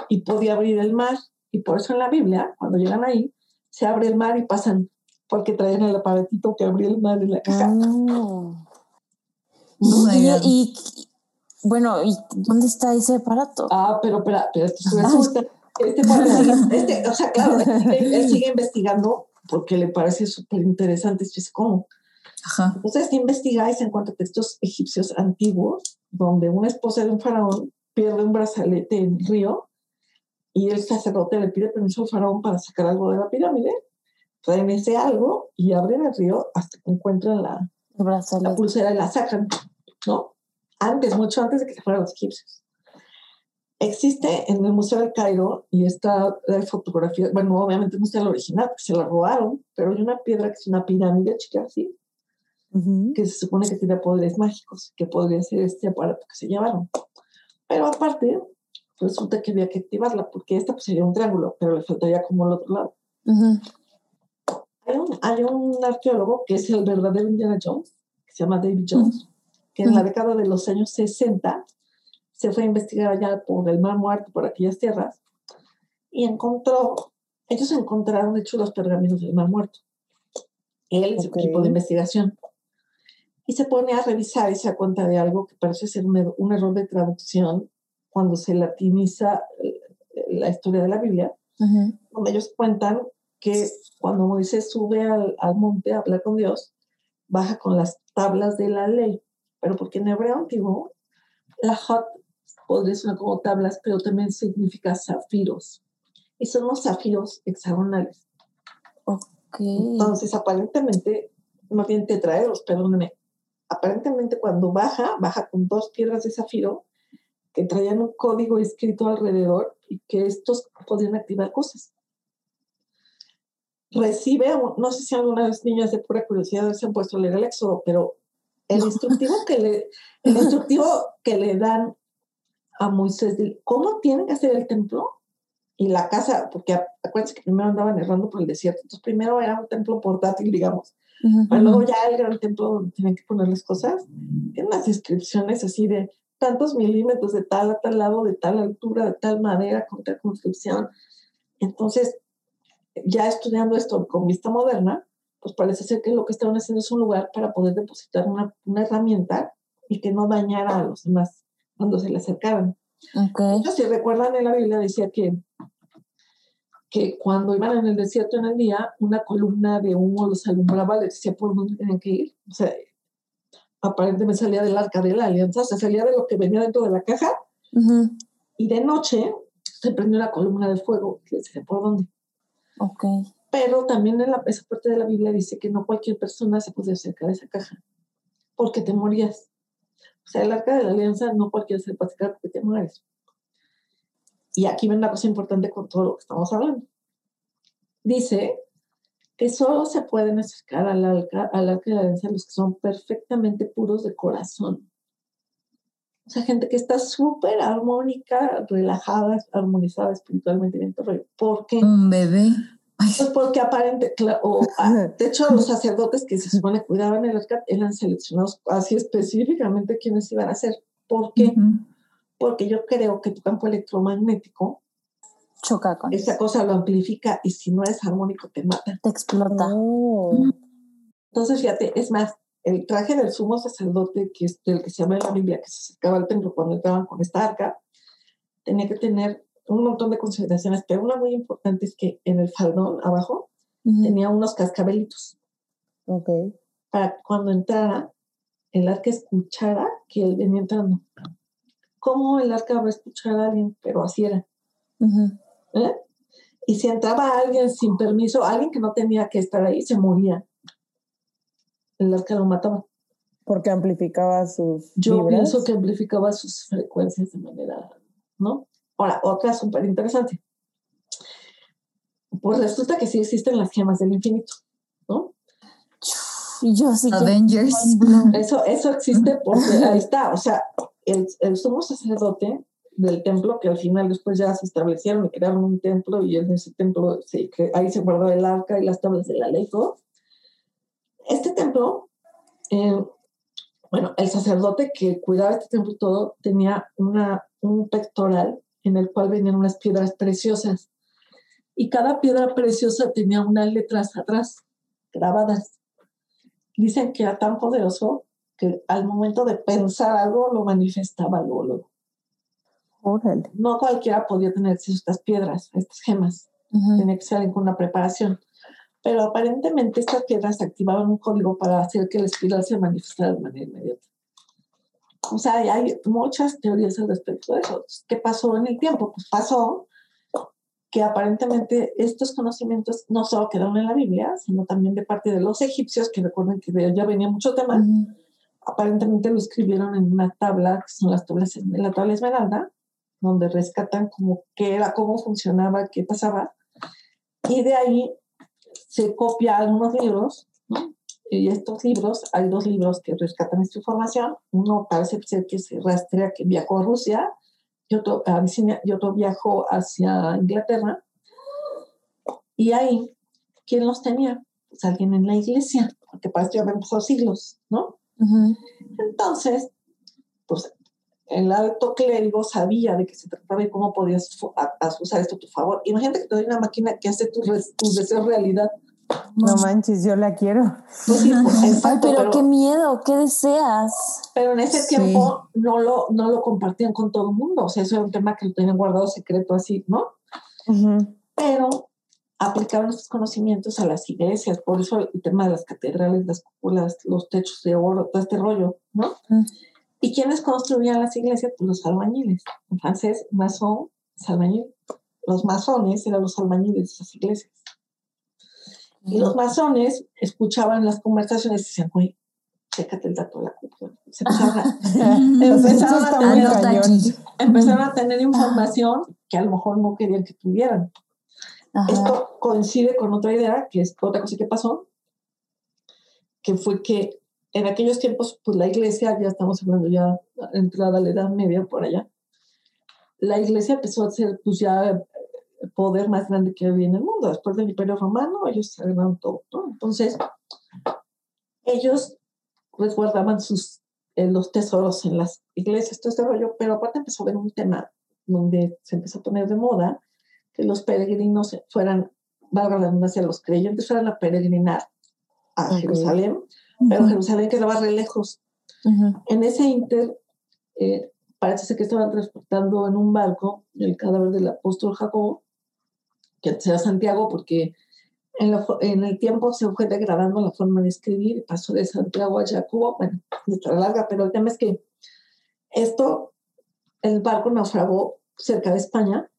Speaker 1: y podía abrir el mar. Y por eso en la Biblia, cuando llegan ahí, se abre el mar y pasan, porque traen el aparatito que abrió el mar en la caja.
Speaker 4: Ah. y, bueno, ¿y dónde está ese aparato?
Speaker 1: Ah, pero, pero, pero resulta, este, este, o sea, claro, él sigue investigando porque le parece súper interesante. Es como. Ajá. Entonces investiga y se encuentra textos egipcios antiguos donde una esposa de un faraón pierde un brazalete en el río y el sacerdote le pide permiso al faraón para sacar algo de la pirámide. Traen ese algo y abren el río hasta que encuentran la, la pulsera y la sacan, ¿no? antes, mucho antes de que se fueran los egipcios. Existe en el Museo del Cairo y está la fotografía, bueno, obviamente no está el original, porque se la robaron, pero hay una piedra que es una pirámide chica así, que se supone que tiene poderes mágicos, que podría ser este aparato que se llevaron. Pero aparte, resulta que había que activarla, porque esta pues, sería un triángulo, pero le faltaría como el otro lado. hay, un, hay, un, arqueólogo que es el verdadero Indiana Jones, que se llama David Jones, que en la década de los años 60 se fue a investigar allá por el Mar Muerto, por aquellas tierras, y encontró, ellos encontraron, de hecho, los pergaminos del Mar Muerto. Él y su equipo de investigación. Y se pone a revisar y se da cuenta de algo que parece ser un, un error de traducción cuando se latiniza eh, la historia de la Biblia, donde ellos cuentan que cuando Moisés sube al, al, monte a hablar con Dios, baja con las tablas de la ley, pero porque en hebreo antiguo la hot podría ser como tablas, pero también significa zafiros. Y son los zafiros hexagonales. Entonces, aparentemente, no tienen tetraedros, perdóneme. Aparentemente, cuando baja, baja con dos piedras de zafiro que traían un código escrito alrededor y que estos podían activar cosas. Recibe, no sé si algunas niñas de pura curiosidad se han puesto a leer el éxodo, pero el instructivo que le, el instructivo que le dan a Moisés de cómo tienen que hacer el templo y la casa, porque acuérdense que primero andaban errando por el desierto, entonces primero era un templo portátil, digamos, luego ya el gran templo donde tienen que poner las cosas, tiene unas descripciones así de tantos milímetros de tal a tal lado, de tal altura, de tal madera, con tal construcción. Entonces, ya estudiando esto con vista moderna, pues parece ser que lo que estaban haciendo es un lugar para poder depositar una, una herramienta y que no dañara a los demás cuando se le acercaban. Okay. si recuerdan en la Biblia decía que, que cuando iban en el desierto en el día, una columna de humo los alumbraba, les decía por dónde tenían que ir. O sea, aparentemente salía del arca de la alianza, o sea, salía de lo que venía dentro de la caja. Y de noche se prendió una columna de fuego, les decía por dónde.
Speaker 4: Ok.
Speaker 1: Pero también en la, esa parte de la Biblia dice que no cualquier persona se puede acercar a esa caja, porque te morías. O sea, el arca de la alianza no cualquiera se puede acercar porque te mueres. Y aquí ven una cosa importante con todo lo que estamos hablando. Dice que solo se pueden acercar al arca, al arca de la alianza los que son perfectamente puros de corazón. O sea, gente que está súper armónica, relajada, armonizada espiritualmente bien todo ¿Por qué?
Speaker 5: Un bebé.
Speaker 1: Pues porque aparente, o, ah, de hecho los sacerdotes que se supone cuidaban el arca eran seleccionados así específicamente quienes iban a ser. ¿Por qué? Porque yo creo que tu campo electromagnético
Speaker 4: choca con
Speaker 1: esa cosa lo amplifica y si no es armónico te mata.
Speaker 4: Te explota.
Speaker 1: Oh. Entonces, fíjate, es más, el traje del sumo sacerdote, que es el que se llama en la Biblia, que se acercaba al templo cuando entraban con esta arca, tenía que tener un montón de consideraciones, pero una muy importante es que en el faldón abajo tenía unos cascabelitos.
Speaker 3: Ok.
Speaker 1: Para cuando entrara, el arca escuchara que él venía entrando. ¿Cómo el arca va a escuchar a alguien? Pero así era. ¿Eh? Y si entraba alguien sin permiso, alguien que no tenía que estar ahí, se moría. El arca lo mataba.
Speaker 3: Porque amplificaba sus.
Speaker 1: Yo pienso que amplificaba sus frecuencias de manera, ¿no? Ahora, otra súper interesante. Pues resulta que sí existen las gemas del infinito, ¿no?
Speaker 4: Y yo sí.
Speaker 5: Avengers.
Speaker 1: Eso, eso existe porque ahí está. O sea, el, el sumo sacerdote del templo, que al final después ya se establecieron y crearon un templo y en ese templo se, ahí se guardó el arca y las tablas de la ley, todo. Este templo, eh, bueno, el sacerdote que cuidaba este templo todo tenía una, un pectoral en el cual venían unas piedras preciosas. Y cada piedra preciosa tenía unas letras atrás, grabadas. Dicen que era tan poderoso que al momento de pensar algo lo manifestaba luego. No cualquiera podía tener acceso a estas piedras, a estas gemas. Tenía que ser con una preparación. Pero aparentemente estas piedras activaban un código para hacer que el espiral se manifestara de manera inmediata. O sea, hay muchas teorías al respecto de eso. ¿Qué pasó en el tiempo? Pues pasó que aparentemente estos conocimientos no solo quedaron en la Biblia, sino también de parte de los egipcios, que recuerden que allá venía mucho tema, aparentemente lo escribieron en una tabla, que son las tablas, la tabla esmeralda, donde rescatan como qué era, cómo funcionaba, qué pasaba. Y de ahí se copia algunos libros, ¿no? Y estos libros, hay dos libros que rescatan esta información. Uno parece ser que se rastrea que viajó a Rusia y otro a y viajó hacia Inglaterra. Y ahí, ¿quién los tenía? Pues alguien en la iglesia, porque para esto ya pasado siglos, ¿no? Entonces, pues el alto clérigo sabía de qué se trataba y cómo podías usar esto a tu favor. Imagínate que te doy una máquina que hace tus, tus deseos realidad.
Speaker 3: No manches, yo la quiero.
Speaker 1: Pues sí, pues,
Speaker 4: Ay, pero, qué miedo, ¿qué deseas?
Speaker 1: pero en ese
Speaker 5: Sí.
Speaker 1: tiempo no lo, no lo compartían con todo el mundo. O sea, eso era un tema que lo tenían guardado secreto así, ¿no? Pero aplicaron estos conocimientos a las iglesias. Por eso el tema de las catedrales, las cúpulas, los techos de oro, todo este rollo, ¿no?
Speaker 4: Mm.
Speaker 1: ¿Y quiénes construían las iglesias? Pues los albañiles. En francés, masón es albañil. Los masones eran los albañiles de esas iglesias. Y los masones escuchaban las conversaciones y decían, güey, chécate el dato de la cúpula. Se empezaron a, empezaron a tener- empezaron a tener información que a lo mejor no querían que tuvieran.
Speaker 4: Ajá.
Speaker 1: Esto coincide con otra idea, que es otra cosa que pasó, que fue que en aquellos tiempos, pues la iglesia, ya estamos hablando ya entrada a la Edad Media por allá, la iglesia empezó a ser pues ya el poder más grande que había en el mundo. Después del Imperio Romano, ellos se todo. ¿no? Entonces, ellos resguardaban sus, eh, los tesoros en las iglesias, todo este rollo, pero aparte empezó a haber un tema donde se empezó a poner de moda que los peregrinos fueran, valga la redundancia, los creyentes fueran a peregrinar a. Jerusalén, pero Jerusalén quedaba re lejos. En ese inter, eh, parece ser que estaban transportando en un barco el cadáver del apóstol Jacobo, que era Santiago, porque en, la fo- en el tiempo se fue degradando la forma de escribir, pasó de Santiago a Jacobo, bueno, está larga, pero el tema es que esto, el barco naufragó cerca de España,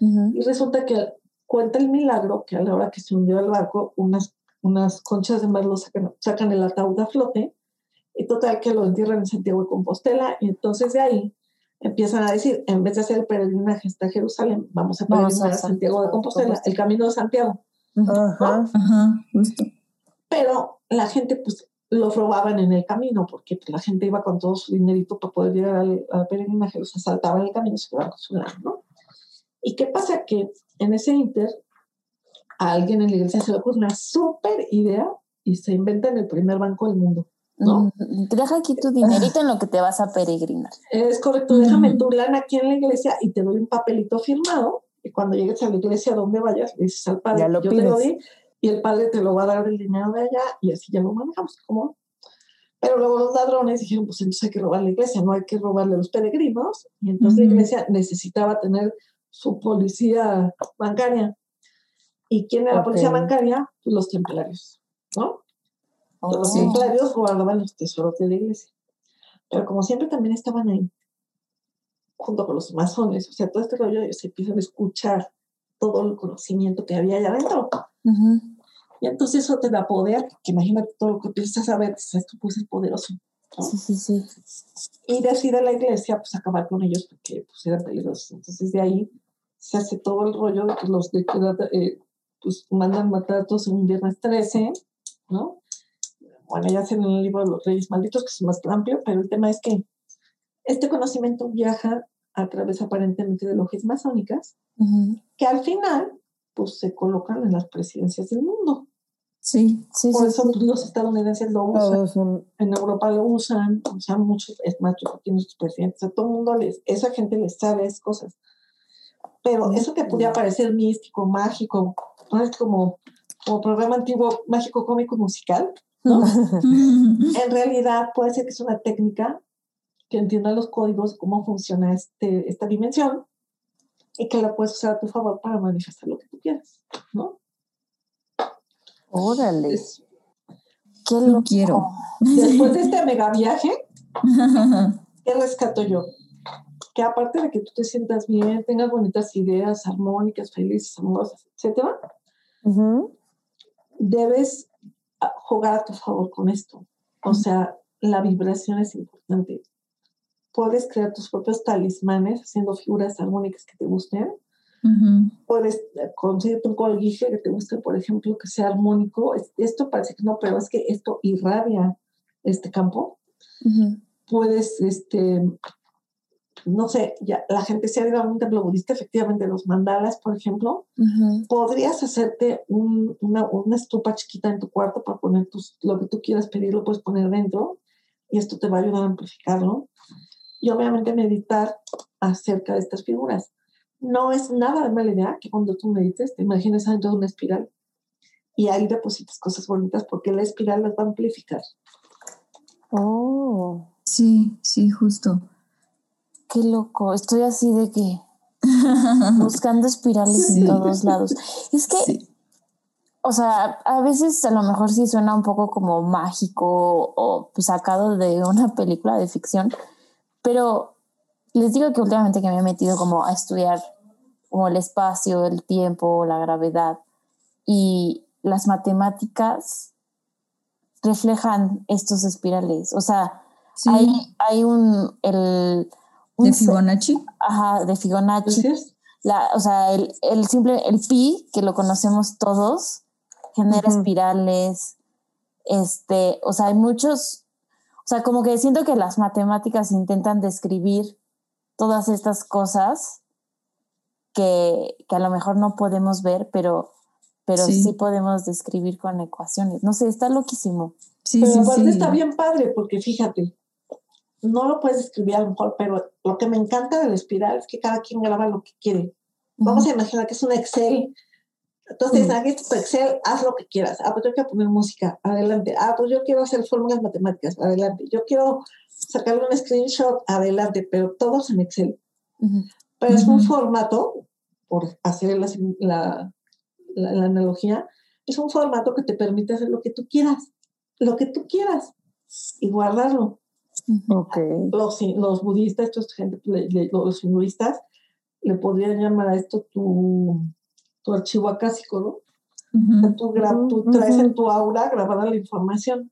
Speaker 1: Y resulta que cuenta el milagro que a la hora que se hundió el barco, unas, unas conchas de mar lo sacan, sacan el ataúd a flote y total que lo entierran en Santiago de Compostela y entonces de ahí empiezan a decir, en vez de hacer el peregrinaje hasta Jerusalén, vamos a
Speaker 4: Vamos
Speaker 1: peregrinar
Speaker 4: a
Speaker 1: a Santiago de Compostela, el camino de Santiago.
Speaker 3: Ajá.
Speaker 5: Ajá, justo.
Speaker 1: Pero la gente pues lo robaban en el camino porque pues, la gente iba con todo su dinerito para poder llegar al, al peregrinaje, los asaltaban en el camino y se quedaban con su lana, ¿no? ¿Y qué pasa? Que en ese inter a alguien en la iglesia se le ocurre una súper idea y se inventan el primer banco del mundo. ¿no?
Speaker 4: Ujú. Deja aquí tu dinerito en lo que te vas a peregrinar.
Speaker 1: Es correcto, déjame tu lana aquí en la iglesia y te doy un papelito firmado. Y cuando llegues a la iglesia donde vayas, le dices al padre,
Speaker 3: lo
Speaker 1: yo te lo
Speaker 3: pides.
Speaker 1: di, y el padre te lo va a dar el dinero de allá, y así ya lo manejamos. como Pero luego los ladrones dijeron, pues entonces hay que robar la iglesia, no hay que robarle a los peregrinos. Y entonces la iglesia necesitaba tener su policía bancaria. ¿Y quién era la policía bancaria? Pues los templarios, ¿no? Los
Speaker 5: Sí.
Speaker 1: templarios guardaban los tesoros de la iglesia. Pero como siempre también estaban ahí, junto con los masones, o sea, todo este rollo, ellos empiezan a escuchar todo el conocimiento que había allá adentro. Y entonces eso te da poder, que imagínate todo lo que empiezas a saber, dices, esto puede ser poderoso. ¿no?
Speaker 4: Sí, sí, sí.
Speaker 1: Y decide la iglesia pues acabar con ellos porque pues eran peligrosos. Entonces de ahí se hace todo el rollo de que los de eh, pues mandan matar a todos en un viernes 13, ¿no? Bueno, ya hacen el libro de los reyes malditos, que es más amplio, pero el tema es que este conocimiento viaja a través aparentemente de logias masónicas,
Speaker 4: Ujú.
Speaker 1: que al final pues se colocan en las presidencias del mundo.
Speaker 5: Sí.
Speaker 4: Sí,
Speaker 1: Por
Speaker 4: sí,
Speaker 1: eso
Speaker 4: sí.
Speaker 1: pues, los estadounidenses lo usan.
Speaker 3: Son.
Speaker 1: en Europa lo usan, usan muchos, es más, yo que nuestros presidentes, a todo el mundo les, esa gente les sabe esas cosas. Pero eso te podía parecer místico, mágico, ¿no? es como, como programa antiguo, mágico, cómico, musical, ¿no? en realidad puede ser que es una técnica que entienda los códigos, de cómo funciona este, esta dimensión y que la puedes usar a tu favor para manifestar lo que tú quieras, ¿no?
Speaker 3: Órale.
Speaker 1: Es-
Speaker 4: Qué
Speaker 5: Lo quiero.
Speaker 1: después de este mega viaje, ¿qué rescato yo? Que aparte de que tú te sientas bien, tengas bonitas ideas, armónicas, felices, amorosas, etcétera,
Speaker 3: Ujú.
Speaker 1: debes ah, jugar a tu favor con esto. O sea, la vibración es importante. Puedes crear tus propios talismanes haciendo figuras armónicas que te gusten. Puedes eh, conseguir un colguije que te guste, por ejemplo, que sea armónico. Esto parece que no, pero es que esto irradia este campo. Puedes, este, no sé, ya la gente se ha ido a un templo budista, efectivamente, los mandalas, por ejemplo. Podrías hacerte una, una, estupa chiquita en tu cuarto para poner tus, lo que tú quieras pedir, lo puedes poner dentro y esto te va a ayudar a amplificarlo. Y obviamente meditar acerca de estas figuras. No es nada de mala idea que cuando tú medites te imagines dentro de una espiral y ahí depositas cosas bonitas porque la espiral las va a amplificar.
Speaker 5: Oh. Sí, sí, justo.
Speaker 4: Qué loco. Estoy así de que buscando espirales en todos lados. Es que o sea, a veces a lo mejor sí suena un poco como mágico o sacado de una película de ficción, pero les digo que últimamente que me he metido como a estudiar como el espacio, el tiempo, la gravedad y las matemáticas reflejan estos espirales. O sea, hay, hay un, el,
Speaker 5: de Fibonacci.
Speaker 4: Ajá, de Fibonacci. La, o sea, el, el simple, el pi, que lo conocemos todos, genera espirales, este, o sea, hay muchos, o sea, como que siento que las matemáticas intentan describir todas estas cosas que, que a lo mejor no podemos ver, pero, pero sí. podemos describir con ecuaciones. No sé, está loquísimo.
Speaker 1: Sí, pero aparte está bien padre, porque fíjate, no lo puedes describir a lo mejor, pero lo que me encanta de la espiral es que cada quien graba lo que quiere. Vamos a imaginar que es un Excel entonces, aquí tu Excel, haz lo que quieras. Ah, pues yo quiero poner música, adelante. Ah, pues yo quiero hacer fórmulas matemáticas, adelante. Yo quiero sacarle un screenshot, adelante, pero todos en Excel. Pero es un formato, por hacer la, la, la, analogía, es un formato que te permite hacer lo que tú quieras, lo que tú quieras, y guardarlo.
Speaker 3: Okay.
Speaker 1: Los, los budistas, gente, los hinduistas, le podrían llamar a esto tu tu archivo acásico, ¿no? tú, traes en tu aura grabada la información.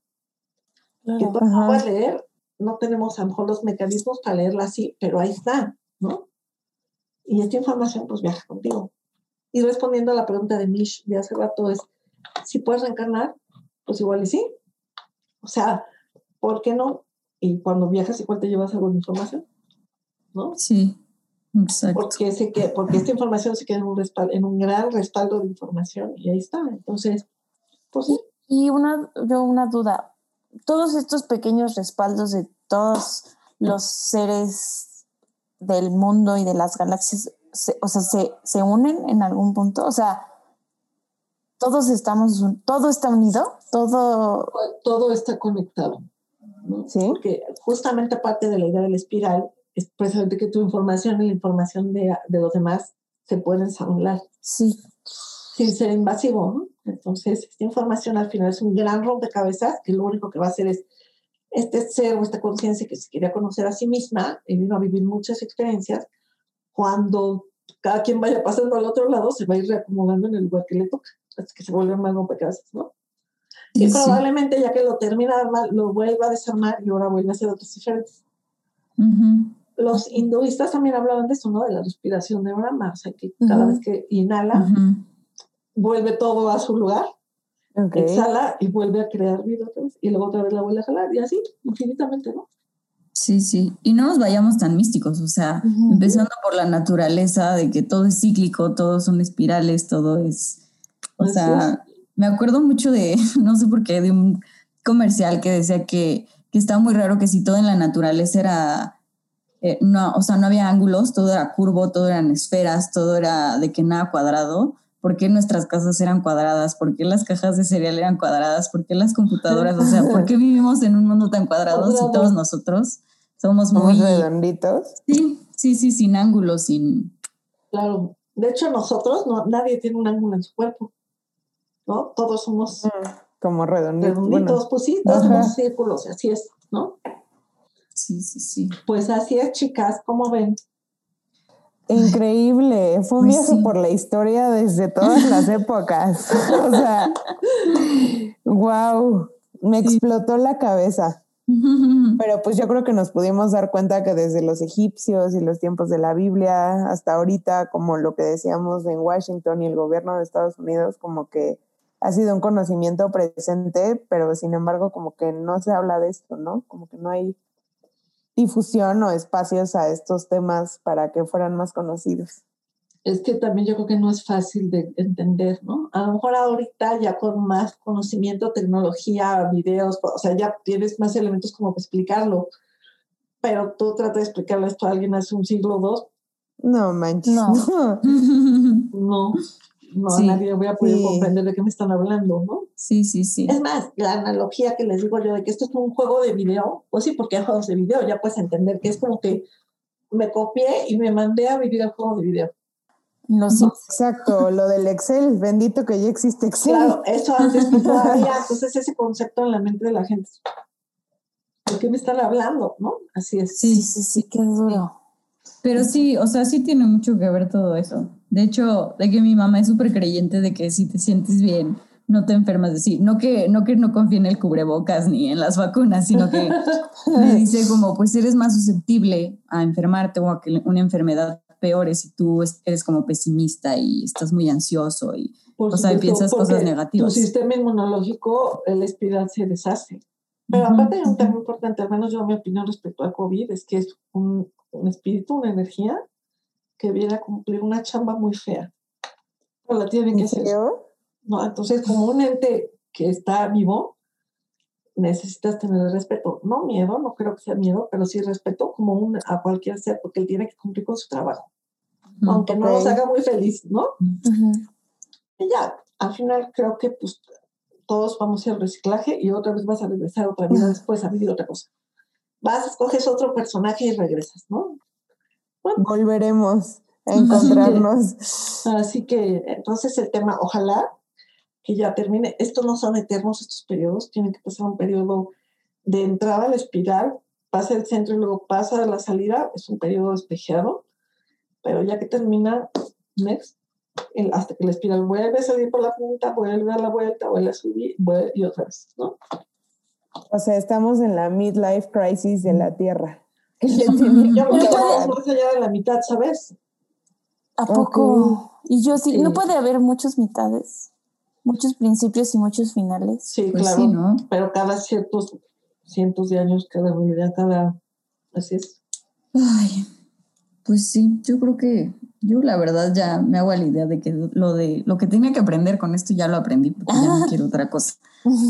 Speaker 1: que tú no puedes leer, no tenemos a lo mejor los mecanismos para leerla así, pero ahí está, ¿no? Y esta información pues viaja contigo. Y respondiendo a la pregunta de Mish de hace rato es, si puedes reencarnar, pues igual y sí. O sea, ¿por qué no? Y cuando viajas igual te llevas algo de información, ¿no?
Speaker 5: Sí.
Speaker 1: Porque, se que, porque esta información se queda en un, respaldo, en un gran respaldo de información y ahí está. Entonces, pues sí.
Speaker 4: Y una, yo una duda, todos estos pequeños respaldos de todos los seres del mundo y de las galaxias, o sea, se, se unen en algún punto, o sea, todos estamos, todo está unido, todo...
Speaker 1: Todo está conectado. Sí. Porque justamente parte de la idea de la espiral es precisamente que tu información y la información de, de los demás se pueden ensamblar.
Speaker 4: Sí.
Speaker 1: Sin ser invasivo, ¿no? Entonces, esta información al final es un gran rompecabezas que lo único que va a hacer es este ser o esta conciencia que se quería conocer a sí misma y vino a vivir muchas experiencias, cuando cada quien vaya pasando al otro lado, se va a ir reacomodando en el lugar que le toca, hasta que se vuelve más rompecabezas, ¿no? Y probablemente ya que lo termina lo vuelva a desarmar y ahora vuelve a hacer otros diferentes. Uh los hinduistas también hablaban de eso, ¿no? De la respiración de Brahma, o sea, que cada vez que inhala, vuelve todo a su lugar, exhala y vuelve a crear vida otra vez, y luego otra vez la vuelve a jalar, y así, infinitamente, ¿no?
Speaker 5: Sí, sí, y no nos vayamos tan místicos, o sea, empezando por la naturaleza de que todo es cíclico, todo son espirales, todo es, o sea, me acuerdo mucho de, no sé por qué, de un comercial que decía que, que estaba muy raro que si todo en la naturaleza era eh, no, o sea, no había ángulos, todo era curvo, todo eran esferas, todo era de que nada cuadrado. ¿Por qué nuestras casas eran cuadradas? ¿Por qué las cajas de cereal eran cuadradas? ¿Por qué las computadoras? O sea, ¿por qué vivimos en un mundo tan cuadrado si todos nosotros somos muy
Speaker 3: redonditos?
Speaker 5: Sí, sí, sí, sin ángulos, sin.
Speaker 1: Claro. De hecho, nosotros, no, nadie tiene un ángulo en su cuerpo. ¿No? Todos somos.
Speaker 3: Como redonditos.
Speaker 1: Redonditos, pues sí, todos somos círculos, así es, ¿no?
Speaker 5: Sí, sí, sí.
Speaker 1: Pues así es, chicas, ¿cómo ven?
Speaker 3: Increíble, fue un pues viaje por la historia desde todas las épocas. o sea, wow, me explotó la cabeza. Pero pues yo creo que nos pudimos dar cuenta que desde los egipcios y los tiempos de la Biblia hasta ahorita, como lo que decíamos en Washington y el gobierno de Estados Unidos, como que ha sido un conocimiento presente, pero sin embargo como que no se habla de esto, ¿no? Como que no hay difusión o espacios a estos temas para que fueran más conocidos.
Speaker 1: Es que también yo creo que no es fácil de entender, ¿no? A lo mejor ahorita ya con más conocimiento, tecnología, videos, o sea, ya tienes más elementos como para explicarlo, pero tú tratas de explicarle esto a alguien hace un siglo o dos.
Speaker 3: No manches.
Speaker 4: No.
Speaker 1: No, no,
Speaker 5: Sí,
Speaker 1: nadie voy a poder
Speaker 3: sí.
Speaker 1: comprender de qué me están hablando, ¿no?
Speaker 5: Sí, sí, sí.
Speaker 1: Es más, la analogía que les digo yo de que esto es un juego de video, pues sí, porque hay juegos de video, ya puedes entender que es como que me copié y me mandé a vivir el juego de video.
Speaker 4: Los Sims.
Speaker 3: Exacto, lo del Excel, bendito que ya existe Excel.
Speaker 1: Claro, eso antes que todavía, entonces ese concepto en la mente de la gente. ¿De qué me están hablando? ¿No? Así es.
Speaker 4: Sí,
Speaker 5: Sí,
Speaker 4: sí, sí, qué duro.
Speaker 5: Pero sí, o sea, sí tiene mucho que ver todo eso. De hecho, de que mi mamá es súper creyente de que si te sientes bien, no te enfermas de sí. No que, no que no confíe en el cubrebocas ni en las vacunas, sino que me dice como, pues eres más susceptible a enfermarte o a que una enfermedad peore si tú es- eres como pesimista y estás muy ansioso y
Speaker 1: Por
Speaker 5: o sea,
Speaker 1: supuesto,
Speaker 5: piensas cosas negativas.
Speaker 1: Tu sistema inmunológico, el espiral se deshace. Pero
Speaker 5: Ujú.
Speaker 1: aparte hay un tema importante, al menos yo mi opinión respecto al COVID, es que es un, un espíritu, una energía que viene a cumplir una chamba muy fea. Pero la tiene que
Speaker 3: ¿En
Speaker 1: hacer. ¿no? Entonces, como un ente que está vivo, necesitas tener respeto. No miedo, no creo que sea miedo, pero sí respeto como un, a cualquier ser, porque él tiene que cumplir con su trabajo,
Speaker 5: Ujú.
Speaker 1: aunque no nos
Speaker 3: Ok.
Speaker 1: haga muy feliz, ¿no? Y ya, al final creo que pues todos vamos a ir al reciclaje y otra vez vas a regresar otra vida después a vivir otra cosa. Vas, escoges otro personaje y regresas, ¿no?
Speaker 3: Volveremos a encontrarnos.
Speaker 1: Así que entonces el tema, ojalá que ya termine. Estos no son eternos, estos periodos. Tienen que pasar un periodo de entrada a la espiral, pasa el centro y luego pasa a la salida. Es un periodo espejeado. Pero ya que termina, next, el- hasta que la espiral vuelve a salir por la punta, vuelve a dar la vuelta, vuelve a subir vuelve, y otra vez, ¿no?
Speaker 3: O sea, estamos en la midlife crisis de la Tierra.
Speaker 1: Yo más allá de la mitad, ¿sabes?
Speaker 4: ¿A poco? Y yo sí,
Speaker 1: Sí.
Speaker 4: no puede haber muchas mitades, muchos principios y muchos finales.
Speaker 1: Sí,
Speaker 5: Pues
Speaker 1: claro.
Speaker 5: sí, ¿no?
Speaker 1: Pero cada ciertos cientos de años, cada vida, cada... Así es.
Speaker 5: Ay, pues sí, yo creo que yo la verdad ya me hago a la idea de que lo de lo que tenía que aprender con esto ya lo aprendí porque ya no quiero otra cosa.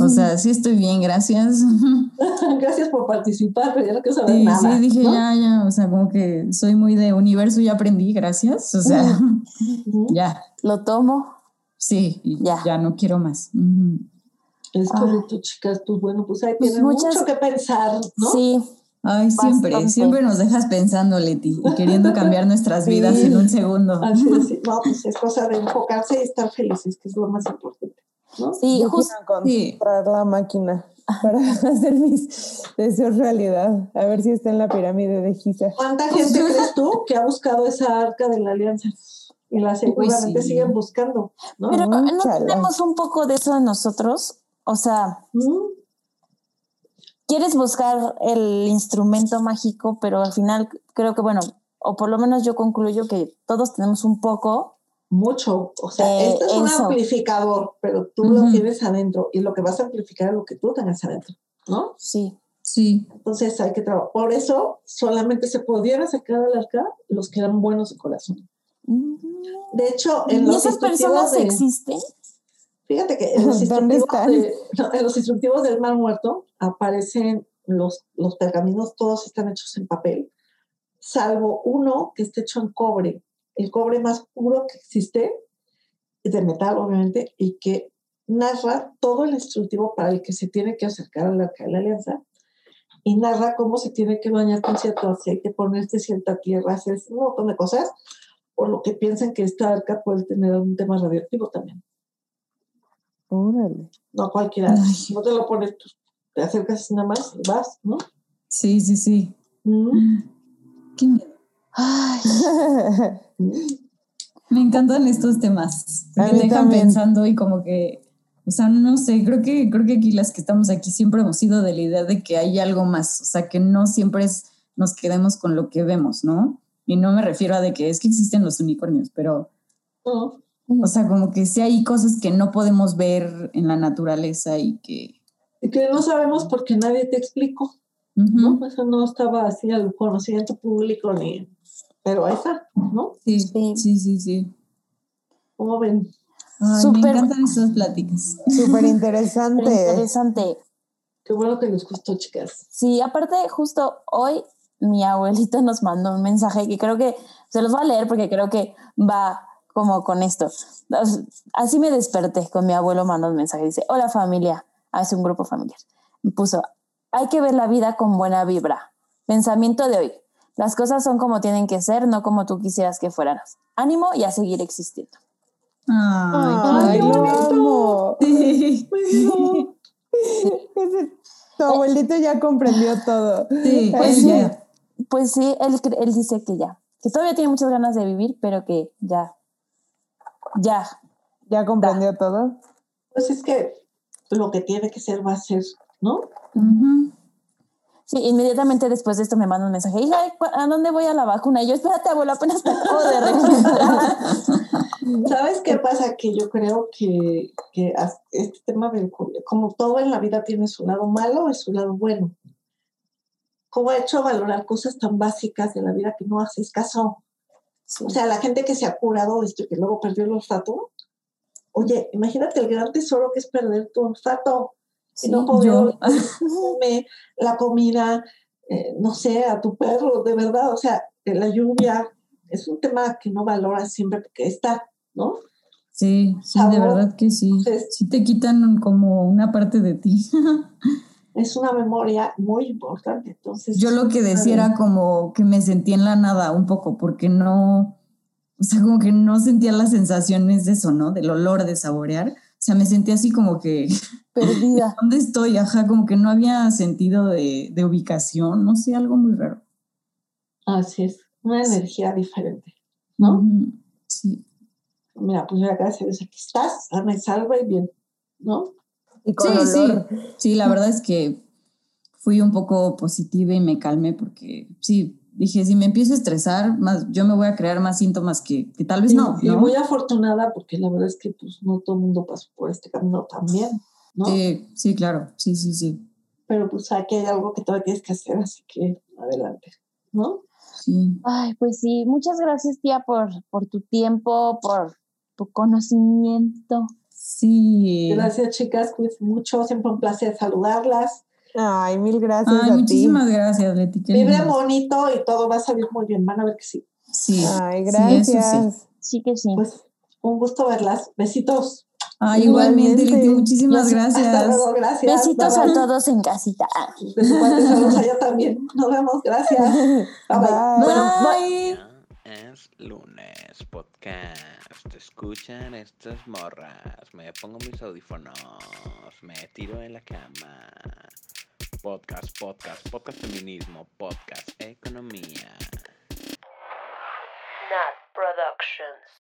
Speaker 5: O sea, sí estoy bien, gracias.
Speaker 1: Gracias por participar, pero ya no quiero saber
Speaker 5: Sí,
Speaker 1: nada.
Speaker 5: sí, dije
Speaker 1: ¿no?
Speaker 5: ya, ya, o sea, como que soy muy de universo, ya aprendí, gracias. O sea, ya,
Speaker 4: Lo tomo.
Speaker 5: sí, y
Speaker 4: Ya.
Speaker 5: ya. no quiero más.
Speaker 1: Es
Speaker 4: Ay.
Speaker 1: correcto, chicas. Pues bueno, pues ahí
Speaker 4: Pues
Speaker 1: tienen
Speaker 4: muchas-
Speaker 1: mucho que pensar, ¿no?
Speaker 4: Sí,
Speaker 5: Ay, siempre,
Speaker 4: Bastante.
Speaker 5: siempre nos dejas pensando, Leti, y queriendo cambiar nuestras vidas
Speaker 3: Sí.
Speaker 5: en un segundo.
Speaker 1: Así es. sí. No, pues es cosa de enfocarse y estar felices, que es lo más importante, ¿no?
Speaker 4: sí,
Speaker 3: Yo
Speaker 4: justo.
Speaker 3: quiero
Speaker 5: Sí.
Speaker 3: la máquina para hacer mis deseos realidad. A ver si está en la pirámide de Giza.
Speaker 1: ¿Cuánta gente crees tú que ha buscado esa arca de la alianza? Y la seguramente
Speaker 5: sí.
Speaker 1: siguen buscando, ¿no?
Speaker 4: Pero no
Speaker 3: Úchala.
Speaker 4: tenemos un poco de eso en nosotros. O sea,
Speaker 1: Mm,
Speaker 4: quieres buscar el instrumento mágico, pero al final creo que, bueno, o por lo menos yo concluyo que todos tenemos un poco.
Speaker 1: Mucho. O sea,
Speaker 4: Eh,
Speaker 1: esto es un
Speaker 4: eso.
Speaker 1: amplificador, pero tú lo tienes adentro y lo que vas a amplificar es lo que tú tengas adentro, ¿no?
Speaker 4: Sí.
Speaker 5: Sí,
Speaker 1: Entonces hay que trabajar. Por eso solamente se podían sacar al arca los que eran buenos de corazón. De hecho, en
Speaker 4: ¿Y
Speaker 1: los
Speaker 4: esas personas
Speaker 1: de-
Speaker 4: existen?
Speaker 1: Fíjate que en los,
Speaker 3: ¿Dónde
Speaker 1: instructivos
Speaker 3: están?
Speaker 1: de- no, en los instructivos del mar muerto aparecen los, los pergaminos, todos están hechos en papel, salvo uno que está hecho en cobre, el cobre más puro que existe, de metal obviamente, y que narra todo el instructivo para el que se tiene que acercar al arca de la alianza y narra cómo se tiene que bañar con cierto aceite, ponerse cierta tierra, hacer un montón de cosas, por lo que piensan que esta arca puede tener un tema radioactivo también.
Speaker 3: Órale.
Speaker 1: No cualquiera,
Speaker 5: Ay.
Speaker 1: no te lo pones tú, te acercas nada más y vas, ¿no?
Speaker 5: sí, sí, sí.
Speaker 1: Mm,
Speaker 5: Qué miedo.
Speaker 4: Ay,
Speaker 1: mm.
Speaker 5: Me encantan estos temas. Te dejan
Speaker 3: también.
Speaker 5: pensando y como que O sea, no sé, creo que, creo que aquí las que estamos aquí siempre hemos sido de la idea de que hay algo más, o sea, que no siempre es, nos quedemos con lo que vemos, ¿no? Y no me refiero a de que es que existen los unicornios, pero,
Speaker 1: No,
Speaker 5: o sea, como que sí hay cosas que no podemos ver en la naturaleza y que...
Speaker 1: y que no sabemos porque nadie te explicó. ¿no? Eso no estaba así al conocimiento público ni... Pero ahí está, ¿no?
Speaker 5: Sí,
Speaker 4: Sí.
Speaker 5: sí, sí, sí.
Speaker 1: ¿Cómo ven?
Speaker 5: Ay,
Speaker 4: Súper.
Speaker 5: me encantan esas pláticas.
Speaker 3: Súper interesante.
Speaker 4: Interesante.
Speaker 1: Qué bueno que les gustó, chicas.
Speaker 4: Sí, aparte, justo hoy mi abuelito nos mandó un mensaje que creo que se los voy a leer porque creo que va como con esto. Así me desperté con mi abuelo mandó un mensaje. Dice, hola familia, hace un grupo familiar. Me puso, hay que ver la vida con buena vibra. Pensamiento de hoy. Las cosas son como tienen que ser, no como tú quisieras que fueran. Ánimo y a seguir existiendo.
Speaker 5: Ay,
Speaker 3: Ay,
Speaker 1: qué bonito.
Speaker 5: sí.
Speaker 1: Bueno,
Speaker 3: tu abuelito ya comprendió todo.
Speaker 5: Sí,
Speaker 4: Pues sí. Pues sí, él, él dice que ya, que todavía tiene muchas ganas de vivir, pero que ya, ya,
Speaker 3: Ya comprendió todo.
Speaker 1: pues es que lo que tiene que ser va a ser, ¿no?
Speaker 4: Sí, inmediatamente después de esto me manda un mensaje, hija, ¿cu- ¿a dónde voy a la vacuna? Y yo, espérate, abuelo, apenas te acabo de regresar.
Speaker 1: ¿Sabes qué pasa? Que yo creo que, que este tema del COVID, como todo en la vida tiene su lado malo y su lado bueno. ¿Cómo ha hecho valorar cosas tan básicas de la vida que no haces caso? O sea, la gente que se ha curado de esto y que luego perdió el olfato. Oye, imagínate el gran tesoro que es perder tu olfato y no
Speaker 5: Sí,
Speaker 1: poder perfume, la comida, eh, no sé, a tu perro, de verdad, o sea, eh, la lluvia. Es un tema que no valoras siempre porque está, ¿no?
Speaker 5: Sí, sí,
Speaker 1: Sabor.
Speaker 5: de verdad que sí.
Speaker 1: Entonces-
Speaker 5: Sí te quitan como una parte de ti.
Speaker 1: es una memoria muy importante. Entonces,
Speaker 5: Yo lo que decía era como que me sentía en la nada un poco, porque no, o sea, como que no sentía las sensaciones de eso, ¿no? Del olor, de saborear. O sea, me sentía así como que,
Speaker 4: Perdida.
Speaker 5: ¿dónde estoy? Ajá, como que no había sentido de, de ubicación, no sé, algo muy raro.
Speaker 1: así es, una energía diferente, ¿no?
Speaker 5: Sí.
Speaker 1: Mira, pues ya gracias a Dios aquí estás, sana y salva y bien, ¿no?
Speaker 3: Y con
Speaker 5: Sí, sí.
Speaker 3: olor.
Speaker 5: Sí, la verdad es que fui un poco positiva y me calmé porque sí, dije, si me empiezo a estresar, más, yo me voy a crear más síntomas que, que tal vez
Speaker 1: y,
Speaker 5: no,
Speaker 1: y
Speaker 5: ¿no?
Speaker 1: muy afortunada porque la verdad es que pues no todo el mundo pasó por este camino también, ¿no?
Speaker 5: Sí, sí, claro, sí, sí, sí.
Speaker 1: Pero pues aquí hay algo que todavía tienes que hacer, así que adelante, ¿no?
Speaker 5: Sí.
Speaker 4: Ay, pues sí, muchas gracias, tía, por, por tu tiempo, por tu conocimiento.
Speaker 5: Sí.
Speaker 1: Gracias, chicas, cuídense mucho, siempre un placer saludarlas.
Speaker 3: Ay, mil gracias
Speaker 5: Ay,
Speaker 3: a
Speaker 5: muchísimas gracias, Leti. qué
Speaker 1: Vibre
Speaker 5: linda.
Speaker 1: bonito y todo va a salir muy bien, van a ver que sí.
Speaker 5: Sí.
Speaker 3: Ay,
Speaker 5: sí, eso sí.
Speaker 3: gracias.
Speaker 4: Sí que sí.
Speaker 1: Pues un gusto verlas. Besitos.
Speaker 5: Ay, igualmente,
Speaker 3: Igualmente.
Speaker 5: Leti, muchísimas
Speaker 4: Yo sí-
Speaker 1: Hasta
Speaker 5: gracias.
Speaker 1: luego, gracias.
Speaker 4: Besitos
Speaker 1: Bye,
Speaker 4: a
Speaker 1: bye.
Speaker 4: todos en casita.
Speaker 1: De su parte, saludos allá también. Nos vemos, gracias. Bye, bye.
Speaker 3: Bye.
Speaker 4: Bueno,
Speaker 5: Bye.
Speaker 2: Ya es lunes, podcast. Te Escuchan estas morras. Me pongo mis audífonos. Me tiro en la cama. Podcast, podcast, podcast feminismo, podcast economía. Nat Productions.